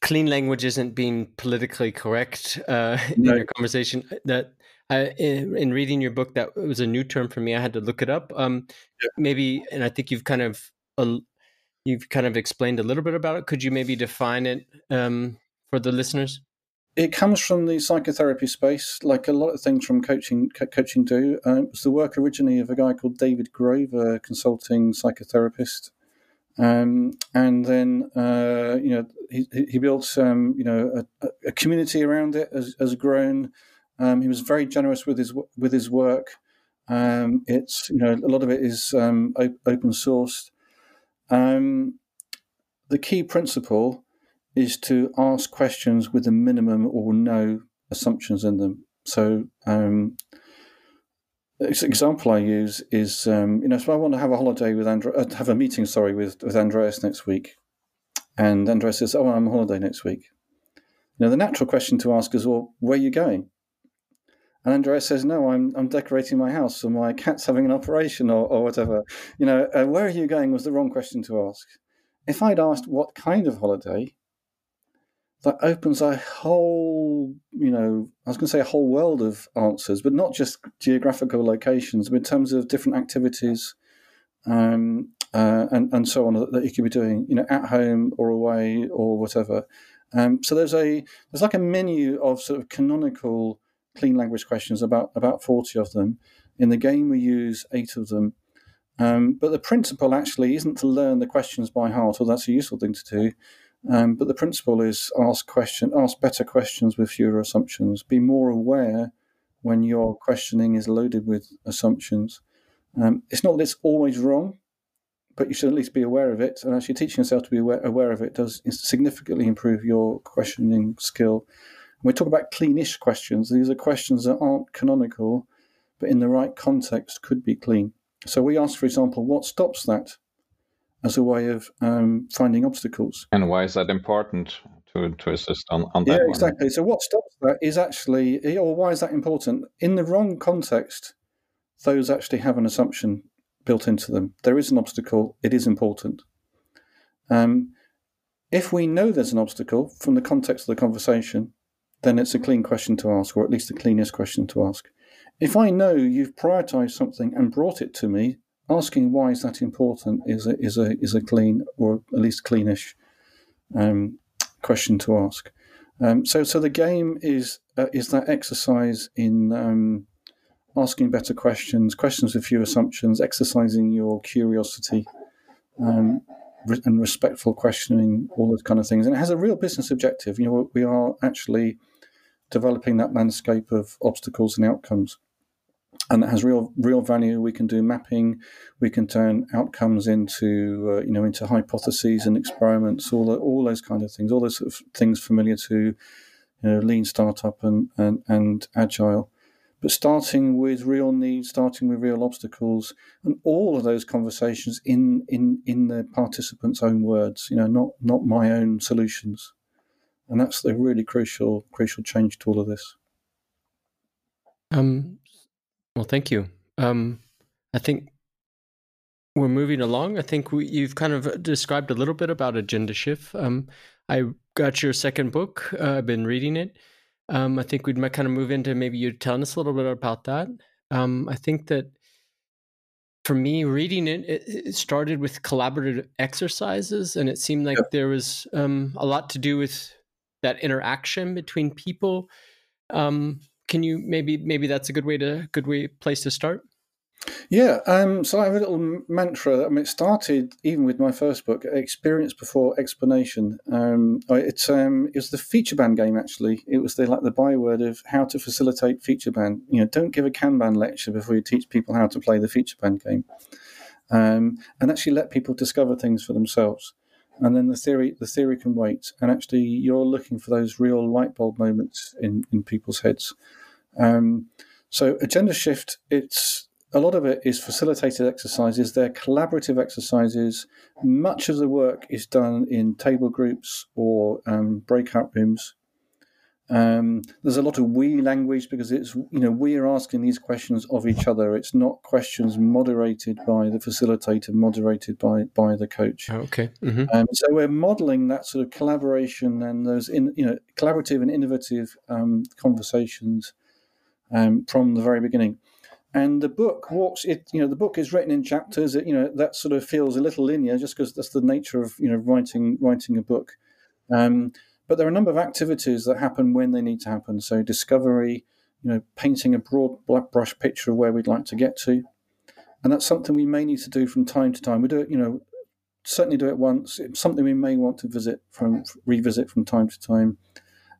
Clean language isn't being politically correct uh, in your conversation. That uh, in, in, reading your book, that was a new term for me. I had to look it up. Um, yeah. Maybe, and I think you've kind of uh, you've kind of explained a little bit about it. Could you maybe define it um, for the listeners? It comes from the psychotherapy space, like a lot of things from coaching co- coaching do. Uh, it was the work originally of a guy called David Grove, a consulting psychotherapist, um, and then uh, you know he, he built um, you know a, a, community around it as, as grown. Um, he was very generous with his with his work. Um, it's you know a lot of it is um, open sourced. Um, the key principle is to ask questions with a minimum or no assumptions in them. So, um, example I use is, um, you know, so I want to have a holiday with Andre- uh, have a meeting, sorry, with, with Andreas next week. And Andreas says, oh, I'm on holiday next week. You know, the natural question to ask is, well, where are you going? And Andreas says, no, I'm, I'm decorating my house or my cat's having an operation or, or whatever. You know, uh, where are you going was the wrong question to ask. If I'd asked what kind of holiday, that opens a whole, you know, I was going to say a whole world of answers, but not just geographical locations, but in terms of different activities um, uh, and, and so on that you could be doing, you know, at home or away or whatever. Um, so there's a there's like a menu of sort of canonical clean language questions, about about forty of them. In the game, we use eight of them. Um, but the principle actually isn't to learn the questions by heart, or that's a useful thing to do. Um, but the principle is ask question, ask better questions with fewer assumptions. Be more aware when your questioning is loaded with assumptions. Um, it's not that it's always wrong, but you should at least be aware of it. And actually, teaching yourself to be aware, aware of it does significantly improve your questioning skill. When we talk about cleanish questions, these are questions that aren't canonical, but in the right context could be clean. So we ask, for example, what stops that? As a way of um, finding obstacles. And why is that important to, to assist on, on that? Yeah, exactly. So what stops that is actually, or why is that important? In the wrong context, those actually have an assumption built into them. There is an obstacle, it is important. Um, if we know there's an obstacle from the context of the conversation, then it's a clean question to ask, or at least the cleanest question to ask. If I know you've prioritized something and brought it to me asking why is that important is a, is a is a clean or at least cleanish um, question to ask. Um, so so the game is uh, is that exercise in um, asking better questions, questions with few assumptions, exercising your curiosity. Um, and respectful questioning, all those kind of things, and it has a real business objective. You know, we are actually developing that landscape of obstacles and outcomes and that has real real value. We can do mapping, we can turn outcomes into uh, you know into hypotheses and experiments, all the, all those kind of things, all those sort of things familiar to you know, lean startup and, and and agile. but starting with real needs, starting with real obstacles, and all of those conversations in in in the participants' own words. You know, not not my own solutions, and that's the really crucial crucial change to all of this. Um, well, thank you. Um, I think we're moving along. I think we, you've kind of described a little bit about Agendashift. Um, I got your second book. Uh, I've been reading it. Um, I think we might kind of move into maybe you telling us a little bit about that. Um, I think that for me, reading it, it, it, started with collaborative exercises, and it seemed like yep. there was um, a lot to do with that interaction between people. Um, can you maybe maybe that's a good way to good way place to start? Yeah, um, so I have a little mantra. I mean, it started even with my first book, Experience Before Explanation. Um, it's um, it was the Featureban game actually. It was the like the byword of how to facilitate Featureban. You know, don't give a Kanban lecture before you teach people how to play the Featureban game, um, and actually let people discover things for themselves. And then the theory the theory can wait. And actually, you're looking for those real light bulb moments in in people's heads. Um, so Agendashift, it's a lot of it is facilitated exercises. They're collaborative exercises. Much of the work is done in table groups or um, breakout rooms. Um, there's a lot of we language because it's you know we are asking these questions of each other. It's not questions moderated by the facilitator, moderated by by the coach. Oh, okay. Mm-hmm. Um, so we're modelling that sort of collaboration and those in you know collaborative and innovative um, conversations um, from the very beginning and the book walks it you know the book is written in chapters it, you know that sort of feels a little linear just because that's the nature of you know writing writing a book um, but there are a number of activities that happen when they need to happen. So discovery you know painting a broad black brush picture of where we'd like to get to. And that's something we may need to do from time to time. We do it you know certainly do it once. It's something we may want to visit from revisit from time to time.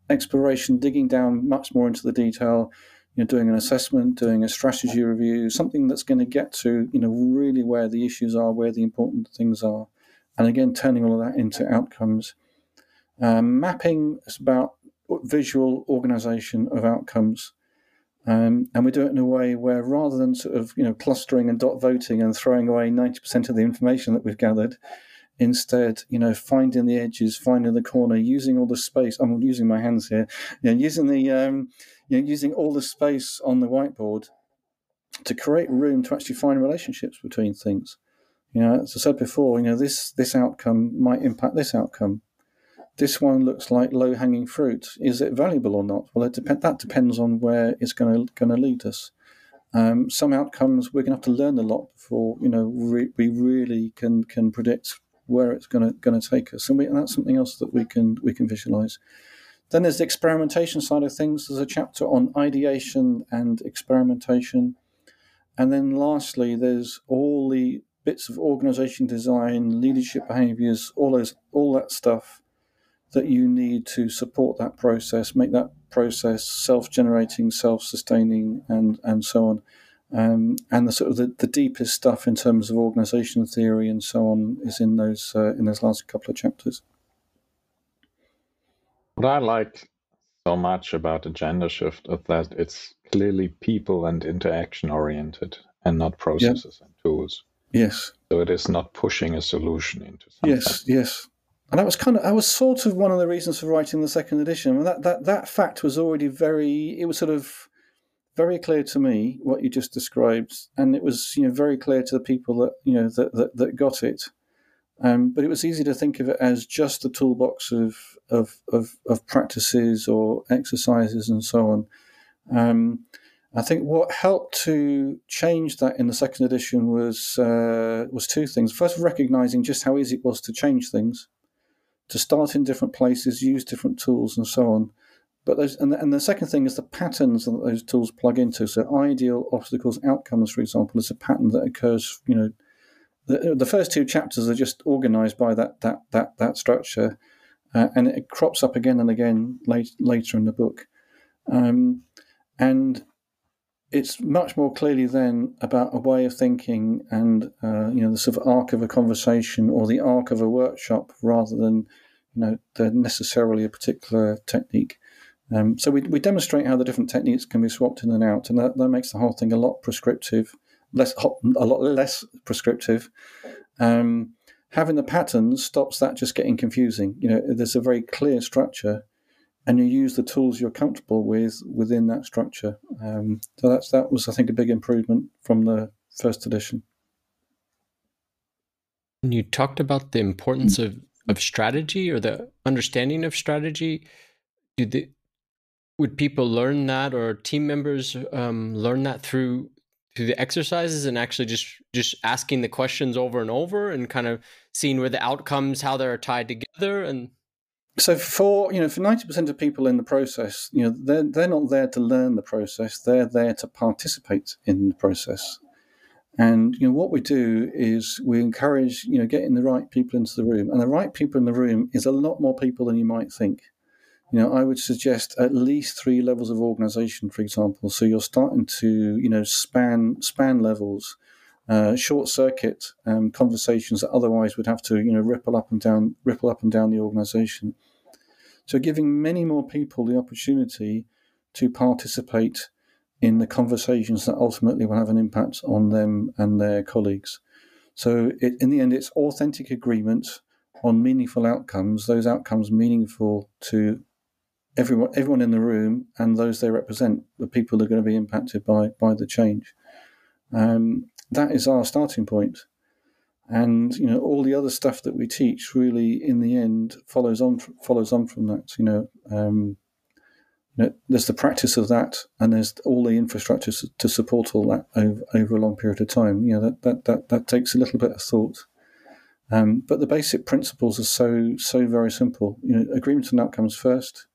Exploration digging down much more into the detail you know, doing an assessment, doing a strategy review, something that's going to get to, you know, really where the issues are, where the important things are. And again, turning all of that into outcomes. Um, mapping is about visual organization of outcomes. Um, and we do it in a way where rather than sort of, you know, clustering and dot voting and throwing away 90% of the information that we've gathered, instead, you know, finding the edges, finding the corner, using all the space. I'm using my hands here, you know, using the, um, you know, using all the space on the whiteboard to create room to actually find relationships between things. You know, as I said before, you know, this this outcome might impact this outcome. This one looks like low hanging fruit. Is it valuable or not? Well, it dep- that depends on where it's going to going to lead us. Um, some outcomes we're going to have to learn a lot before you know re- we really can can predict where it's going to going to take us, and, we, and that's something else that we can we can visualize. Then there's the experimentation side of things. There's a chapter on ideation and experimentation. And then lastly, there's all the bits of organization design, leadership behaviors, all those all that stuff that you need to support that process, make that process self-generating, self-sustaining, and and so on. Um, and the sort of the, the, deepest stuff in terms of organization theory and so on is in those uh, in those last couple of chapters. What I like so much about Agendashift is that it's clearly people and interaction oriented and not processes and tools. Yes. So it is not pushing a solution into something. Yes, yes. And that was kind of, that was sort of one of the reasons for writing the second edition. I mean, that, that, that fact was already very, it was sort of very clear to me what you just described. And it was, you know, very clear to the people that, you know, that, that, that got it. Um, but it was easy to think of it as just a toolbox of, of, of, of practices or exercises and so on. Um, I think what helped to change that in the second edition was uh, was two things. First, recognizing just how easy it was to change things, to start in different places, use different tools, and so on. But those, and, the, and the second thing is the patterns that those tools plug into. So, ideal obstacles outcomes, for example, is a pattern that occurs, you know, the, the first two chapters are just organized by that that that that structure, uh, and it crops up again and again late, later in the book, um, and it's much more clearly then about a way of thinking and uh, you know the sort of arc of a conversation or the arc of a workshop rather than you know they're necessarily a particular technique. Um, so we, we demonstrate how the different techniques can be swapped in and out, and that, that makes the whole thing a lot prescriptive, less a lot less prescriptive. Um, having the patterns stops that just getting confusing. You know, there's a very clear structure, and you use the tools you're comfortable with within that structure. Um, so that's that was, I think, a big improvement from the first edition. You talked about the importance of, of strategy or the understanding of strategy. Do the would people learn that, or team members um, learn that through through the exercises and actually just just asking the questions over and over and kind of seeing where the outcomes how they're tied together and? So for you know for 90% of people in the process you know they're, they're not there to learn the process. They're there to participate in the process and you know what we do is we encourage you know getting the right people into the room and the right people in the room is a lot more people than you might think you know, I would suggest at least three levels of organization, for example. So you're starting to, you know, span span levels, uh, short circuit um, conversations that otherwise would have to, you know, ripple up and down, ripple up and down the organization. So giving many more people the opportunity to participate in the conversations that ultimately will have an impact on them and their colleagues. So it, in the end, it's authentic agreement on meaningful outcomes. Those outcomes meaningful to everyone everyone in the room and those they represent, the people that are going to be impacted by by the change. Um, that is our starting point. and you know all the other stuff that we teach really, in the end, follows on follows on from that. You know, um, you know there's the practice of that, and there's all the infrastructure to support all that over, over a long period of time. You know that that that, that takes a little bit of thought. Um, but the basic principles are so so very simple. You know, agreement and outcomes first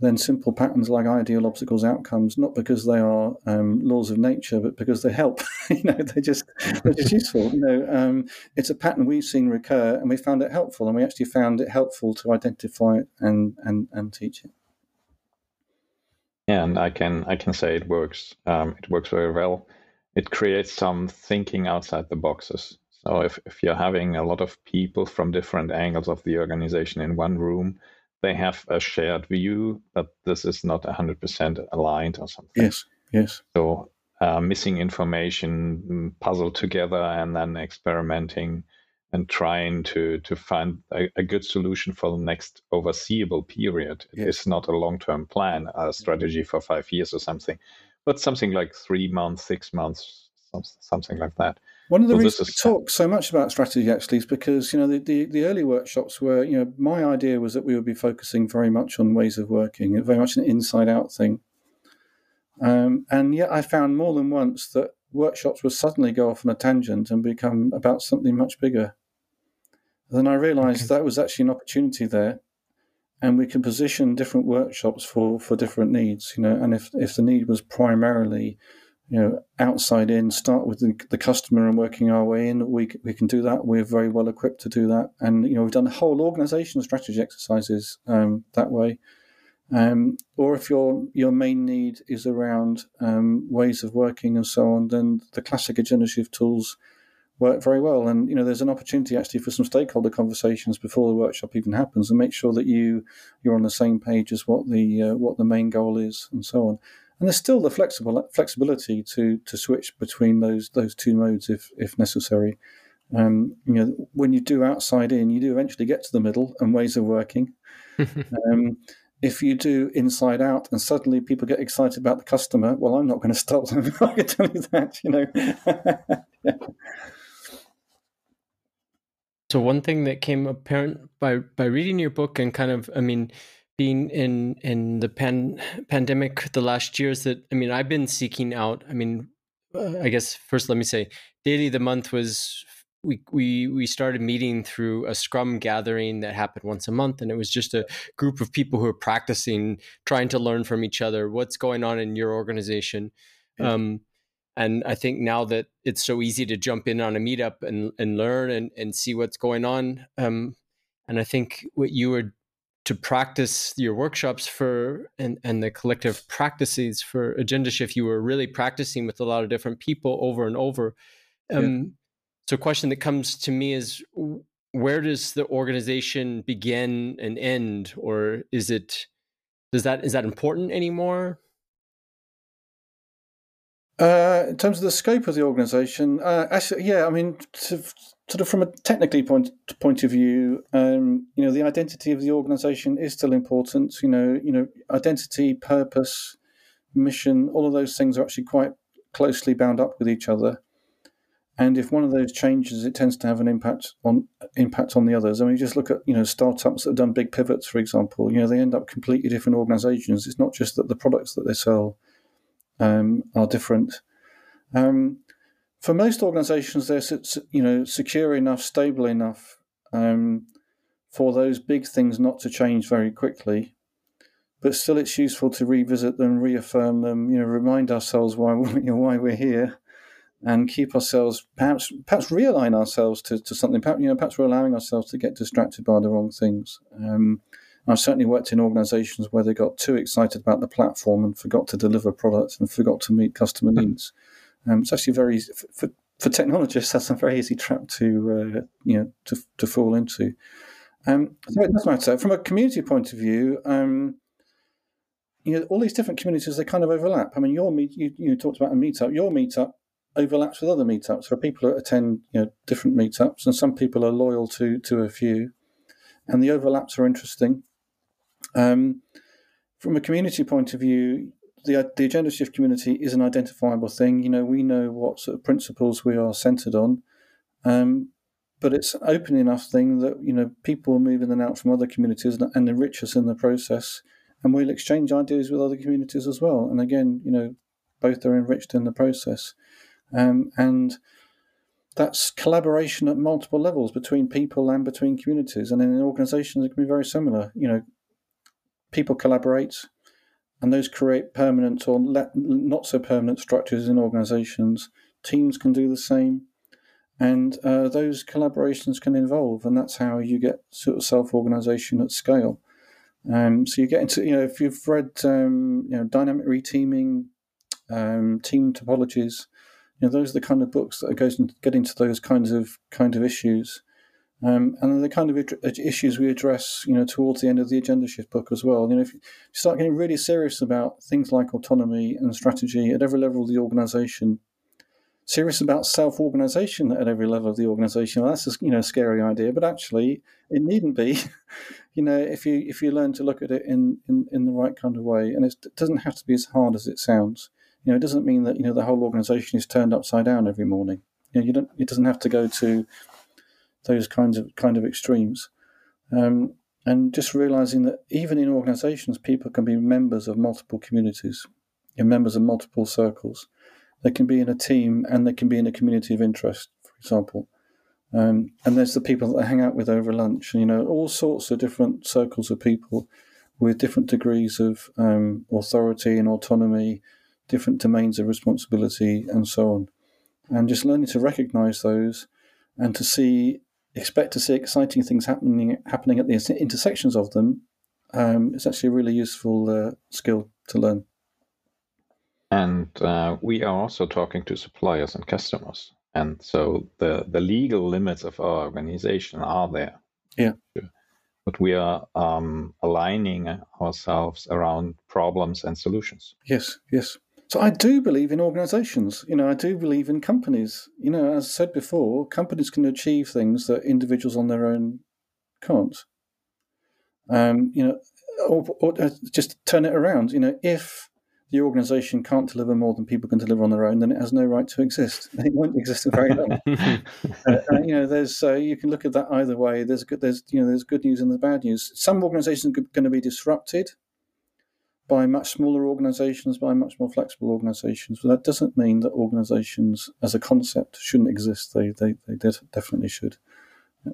then simple patterns like ideal obstacles outcomes, not because they are um, laws of nature, but because they help. you know, they're just they're just useful. You know, um, it's a pattern we've seen recur, and we found it helpful, and we actually found it helpful to identify it and and and teach it. Yeah, and I can I can say it works. Um, it works very well. It creates some thinking outside the boxes. So if if you're having a lot of people from different angles of the organization in one room they have a shared view, but this is not 100% aligned or something. Yes, yes. So uh, missing information mm, puzzled together and then experimenting and trying to to find a, a good solution for the next overseeable period. Is not a long term plan, a strategy for five years or something, but something like three months, six months, something like that. One of the well, reasons we talk so much about strategy actually is because you know the, the, the, early workshops were you know my idea was that we would be focusing very much on ways of working, very much an inside out thing, um, and yet I found more than once that workshops would suddenly go off on a tangent and become about something much bigger. Then I realised okay. that was actually an opportunity there, and we can position different workshops for for different needs. You know, and if if the need was primarily you know, outside in, start with the, the, customer and working our way in. We, we can do that. We're very well equipped to do that. And, you know, we've done whole organization strategy exercises um, that way. Um, or if your your main need is around um, ways of working and so on, then the classic Agendashift tools work very well. And you know, there's an opportunity actually for some stakeholder conversations before the workshop even happens, and make sure that you you're on the same page as what the uh, what the main goal is, and so on and there's still the flexible flexibility to to switch between those those two modes if if necessary. Um, you know, when you do outside in, you do eventually get to the middle and ways of working. um, if you do inside out and suddenly people get excited about the customer, well, I'm not going to stop them. I can tell you that, you know. yeah. So one thing that came apparent by by reading your book and kind of, I mean, being in in the pan, pandemic the last years that I mean I've been seeking out. I mean, uh, I guess first let me say, daily the month was we we we started meeting through a Scrum gathering that happened once a month, and it was just a group of people who are practicing, trying to learn from each other, what's going on in your organization. Yeah. Um, and I think now that it's so easy to jump in on a meetup and and learn and and see what's going on. Um, and I think what you were to practice your workshops for and, and the collective practices for Agendashift you were really practicing with a lot of different people over and over um, yeah. so a question that comes to me is where does the organization begin and end or is it Does that is that important anymore? Uh, in terms of the scope of the organisation, uh, actually, yeah, I mean, to, sort of from a technically point point of view, um, you know, the identity of the organisation is still important. You know, you know, identity, purpose, mission, all of those things are actually quite closely bound up with each other. And if one of those changes, it tends to have an impact on impact on the others. I mean, just look at you know startups that have done big pivots, for example. You know, they end up completely different organisations. It's not just that the products that they sell um, are different. Um, for most organisations, they're you know secure enough, stable enough um, for those big things not to change very quickly. But still, it's useful to revisit them, reaffirm them. You know, remind ourselves why you know, why we're here, and keep ourselves perhaps perhaps realign ourselves to, to something. Perhaps you know, perhaps we're allowing ourselves to get distracted by the wrong things. Um, I've certainly worked in organisations where they got too excited about the platform and forgot to deliver products and forgot to meet customer hmm. needs. Um, it's actually very for, for technologists that's a very easy trap to uh, you know to, to fall into. Um, so it does matter from a community point of view. Um, you know, all these different communities they kind of overlap. I mean, your meet you, you talked about a meetup. Your meetup overlaps with other meetups. There are people that attend you know different meetups, and some people are loyal to to a few, and the overlaps are interesting. Um, from a community point of view, the the Agendashift community is an identifiable thing. You know, we know what sort of principles we are centered on, um, but it's an open enough thing that you know people are moving in and out from other communities and, and enrich us in the process, and we'll exchange ideas with other communities as well. And again, you know, both are enriched in the process, um, and that's collaboration at multiple levels between people and between communities. And in organizations, it can be very similar. You know, people collaborate, and those create permanent or not so permanent structures in organizations. Teams can do the same, and uh, those collaborations can evolve, and that's how you get sort of self organization at scale. Um, so you get into, you know, if you've read, um, you know, dynamic reteaming, um, team topologies, you know, those are the kind of books that goes and get into those kinds of kind of issues. Um, and the kind of issues we address, you know, towards the end of the Agendashift book as well. You know, if you start getting really serious about things like autonomy and strategy at every level of the organisation, serious about self-organisation at every level of the organisation, well, that's a you know scary idea. But actually, it needn't be. you know, if you if you learn to look at it in in, in the right kind of way, and it doesn't have to be as hard as it sounds. You know, it doesn't mean that you know the whole organisation is turned upside down every morning. You know, you don't. It doesn't have to go to those kinds of kind of extremes. Um, and just realizing that even in organizations, people can be members of multiple communities, members of multiple circles. They can be in a team and they can be in a community of interest, for example. Um, and there's the people that I hang out with over lunch, and you know, all sorts of different circles of people with different degrees of um, authority and autonomy, different domains of responsibility, and so on. And just learning to recognize those and to see expect to see exciting things happening happening at the intersections of them, um, it's actually a really useful uh, skill to learn. And uh, we are also talking to suppliers and customers, and so the the legal limits of our organization are there. Yeah. But we are um, aligning ourselves around problems and solutions. Yes, yes. So I do believe in organizations. You know, I do believe in companies. You know, as I said before, companies can achieve things that individuals on their own can't. Um, you know, or, or uh, just turn it around. You know, if the organization can't deliver more than people can deliver on their own, then it has no right to exist. It won't exist for very long. uh, uh, you know, there's uh, you can look at that either way. There's good, there's you know, there's good news and there's bad news. Some organizations are going to be disrupted by much smaller organizations, by much more flexible organizations. But that doesn't mean that organizations as a concept shouldn't exist. They, they, they definitely should. Yeah.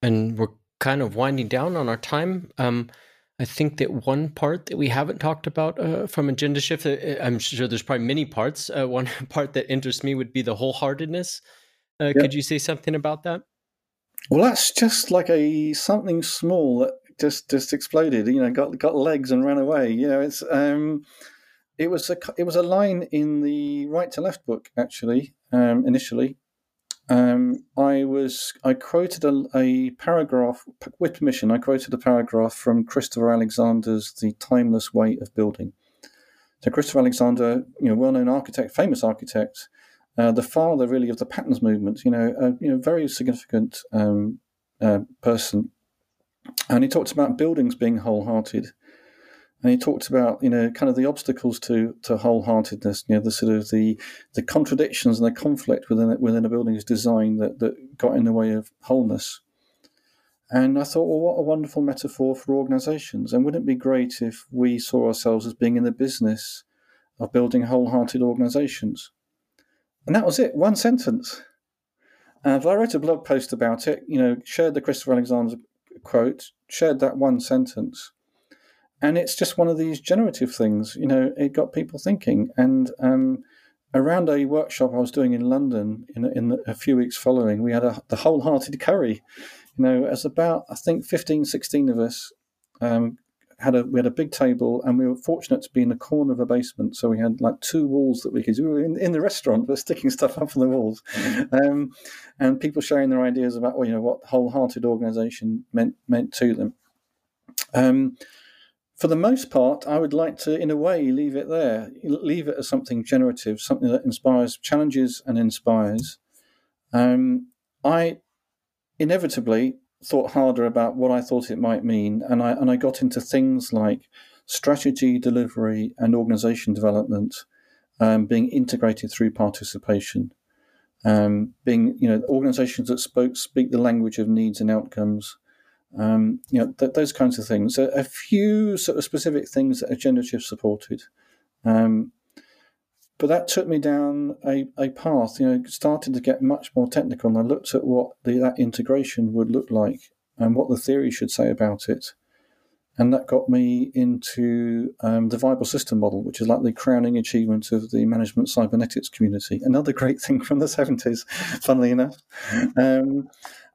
And we're kind of winding down on our time. Um, I think that one part that we haven't talked about uh, from Agendashift, uh, I'm sure there's probably many parts. Uh, one part that interests me would be the wholeheartedness. Uh, yeah. Could you say something about that? Well, that's just like a something small that just just exploded. You know, got got legs and ran away. You know, it's um, it was a it was a line in the right to left book actually um, initially, um, I was I quoted a, a, paragraph with permission. I quoted a paragraph from Christopher Alexander's "The Timeless Way of Building." So Christopher Alexander, you know, well-known architect, famous architect, uh, the father really of the patterns movement. You know, uh, you know, very significant um, uh, person, and he talked about buildings being wholehearted and he talked about you know kind of the obstacles to to wholeheartedness you know the sort of the the contradictions and the conflict within it, within a building's design that that got in the way of wholeness and I thought, well, what a wonderful metaphor for organizations. And wouldn't it be great if we saw ourselves as being in the business of building wholehearted organizations? And that was it, one sentence. And I wrote a blog post about it, you know, shared the Christopher Alexander quote, shared that one sentence and it's just one of these generative things. You know, it got people thinking. And um, around a workshop I was doing in London in, in a few weeks following, we had a, the wholehearted curry. You know, as about I think 15, 16 of us um, had a we had a big table, and we were fortunate to be in the corner of a basement, so we had like two walls that we could. We were in, in the restaurant, but sticking stuff up on the walls, um, and people sharing their ideas about well, you know what wholehearted organisation meant meant to them. Um, for the most part, I would like to, in a way, leave it there, leave it as something generative, something that inspires, challenges, and inspires. Um, I inevitably thought harder about what I thought it might mean, and I and I got into things like strategy, delivery, and organization development um, being integrated through participation. Um, being, you know, organizations that spoke speak the language of needs and outcomes, um, you know, th- those kinds of things. A, a, few sort of specific things that Agendashift supported. Um, but that took me down a, a path, you know, started to get much more technical. And I looked at what the, that integration would look like and what the theory should say about it. And that got me into um, the viable system model, which is like the crowning achievement of the management cybernetics community. Another great thing from the 70s, funnily enough. Um,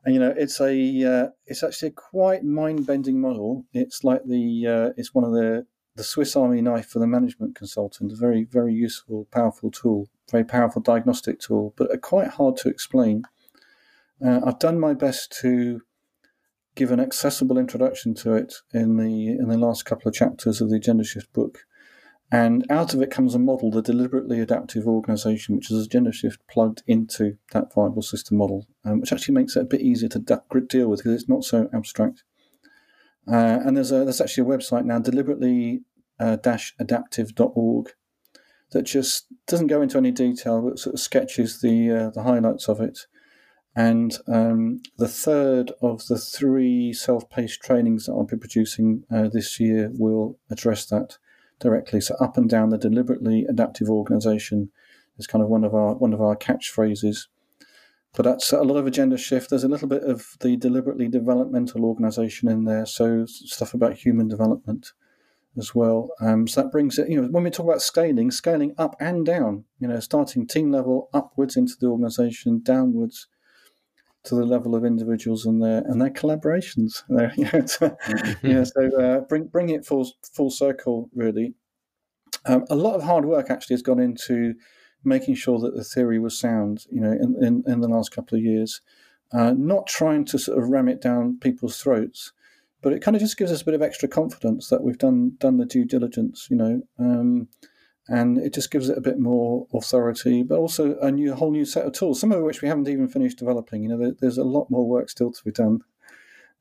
and you know it's a uh, it's actually a quite mind bending model. It's like the uh, it's one of the the Swiss Army knife for the management consultant. A very very useful, powerful tool, very powerful diagnostic tool, but quite hard to explain. Uh, I've done my best to give an accessible introduction to it in the in the last couple of chapters of the Agendashift book. And out of it comes a model, the deliberately adaptive organization, which is Agendashift plugged into that viable system model, um, which actually makes it a bit easier to deal with because it's not so abstract. Uh, and there's a, there's actually a website now, deliberately adaptive.org, that just doesn't go into any detail, but sort of sketches the uh, the highlights of it. And um, the third of the three self-paced trainings that I'll be producing uh, this year will address that directly. So up and down the deliberately adaptive organization is kind of one of our one of our catchphrases. But that's a lot of Agendashift. There's a little bit of the deliberately developmental organization in there, so stuff about human development as well. Um, so that brings it, you know, when we talk about scaling, scaling up and down, you know, starting team level upwards into the organization, downwards to the level of individuals and their and their collaborations. There, you know, to, yeah, so uh, bring bring it full full circle really. Um, a lot of hard work actually has gone into making sure that the theory was sound. You know, in in, in the last couple of years, uh, not trying to sort of ram it down people's throats, but it kind of just gives us a bit of extra confidence that we've done done the due diligence. You know. Um, and it just gives it a bit more authority, but also a new, whole new set of tools. Some of which we haven't even finished developing. You know, there, there's a lot more work still to be done,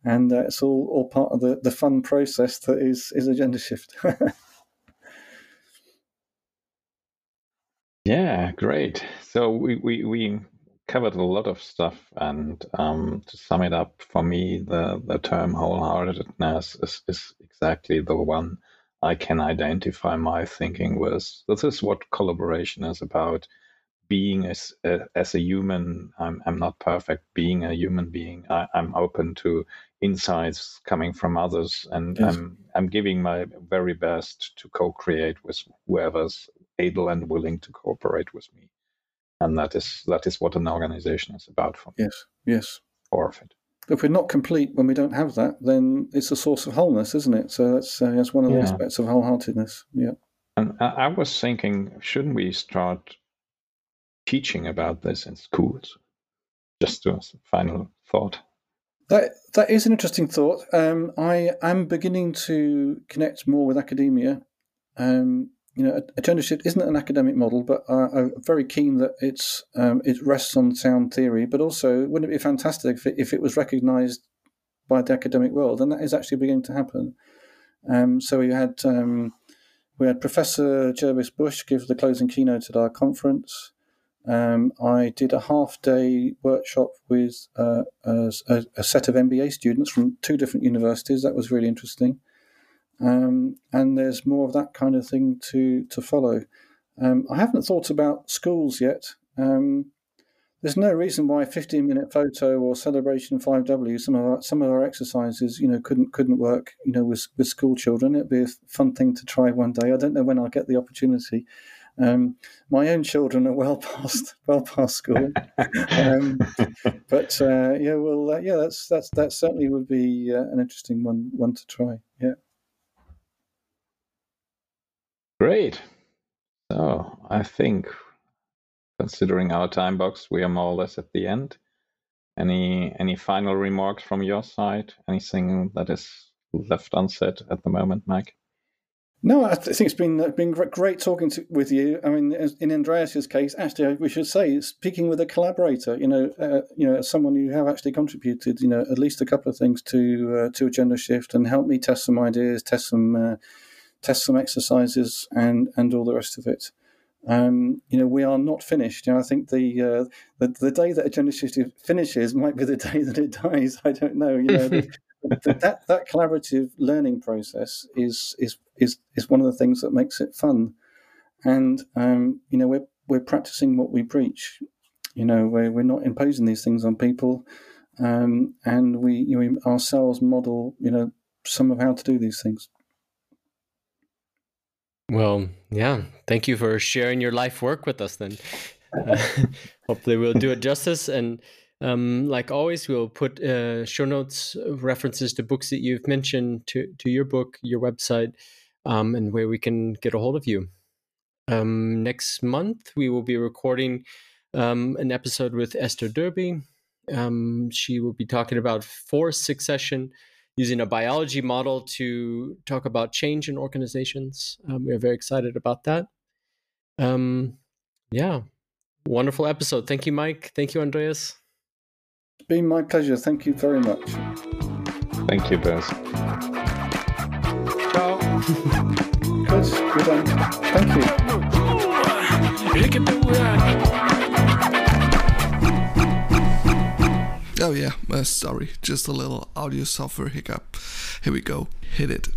and uh, it's all, all part of the, the fun process that is is Agendashift. yeah, great. So we, we we covered a lot of stuff, and um, to sum it up, for me, the the term wholeheartedness is is exactly the one I can identify my thinking with. This is what collaboration is about. Being as a, as a human, I'm, I'm not perfect. Being a human being, I, am open to insights coming from others, and yes. I'm I'm giving my very best to co-create with whoever's able and willing to cooperate with me, and that is that is what an organization is about for me. Yes, yes, or of it if we're not complete when we don't have that, then it's a source of wholeness, isn't it? So that's uh, that's one of the yeah. aspects of wholeheartedness. Yeah. And I was thinking, shouldn't we start teaching about this in schools? just a final thought. That that is an interesting thought. Um, I am beginning to connect more with academia. Um, you know, shift isn't an academic model, but I'm very keen that it's um, it rests on sound theory. But also, wouldn't it be fantastic if it, if it was recognised by the academic world? And that is actually beginning to happen. Um, so we had um, we had Professor Gervase Bushe give the closing keynote at our conference. Um, I did a half day workshop with uh, a, a, set of MBA students from two different universities. That was really interesting. Um, and there's more of that kind of thing to, to follow. Um, I haven't thought about schools yet. Um, there's no reason why 15 minute FOTO or celebration 5W, some of our, some of our exercises, you know, couldn't couldn't work, you know, with, with school children. It'd be a fun thing to try one day. I don't know when I'll get the opportunity. Um, my own children are well past well past school, um, but uh, yeah, well, uh, yeah, that's that's that certainly would be uh, an interesting one one to try. Yeah. Great. So I think, considering our time box, we are more or less at the end. Any any final remarks from your side? Anything that is left unsaid at the moment, Mike? No, I think it's been uh, been great talking to, with you. I mean, in Andreas's case, actually, we should say speaking with a collaborator. You know, uh, you know, someone who have actually contributed. You know, at least a couple of things to uh, to Agendashift and helped me test some ideas, test some uh, test some exercises, and and all the rest of it. Um, you know, we are not finished. You know, I think the, uh, the the day that Agendashift finishes might be the day that it dies. I don't know. You know, that that collaborative learning process is is is is one of the things that makes it fun, and um, you know we're we're practicing what we preach. You know we're we're not imposing these things on people, um, and we you know, we ourselves model you know some of how to do these things. Well, yeah. Thank you for sharing your life work with us. Then, uh, hopefully, we'll do it justice and. Um, like always, we'll put uh, show notes, uh, references to books that you've mentioned, to to your book, your website, um, and where we can get a hold of you. Um, next month, we will be recording um, an episode with Esther Derby. Um, she will be talking about forest succession using a biology model to talk about change in organizations. Um, we're very excited about that. yeah, wonderful episode. Thank you, Mike. Thank you, Andreas. It's been my pleasure. Thank you very much. Thank you, Buzz. Ciao. good. Good. Thank you. Oh yeah, uh, sorry, just a little audio software hiccup. Here we go. Hit it.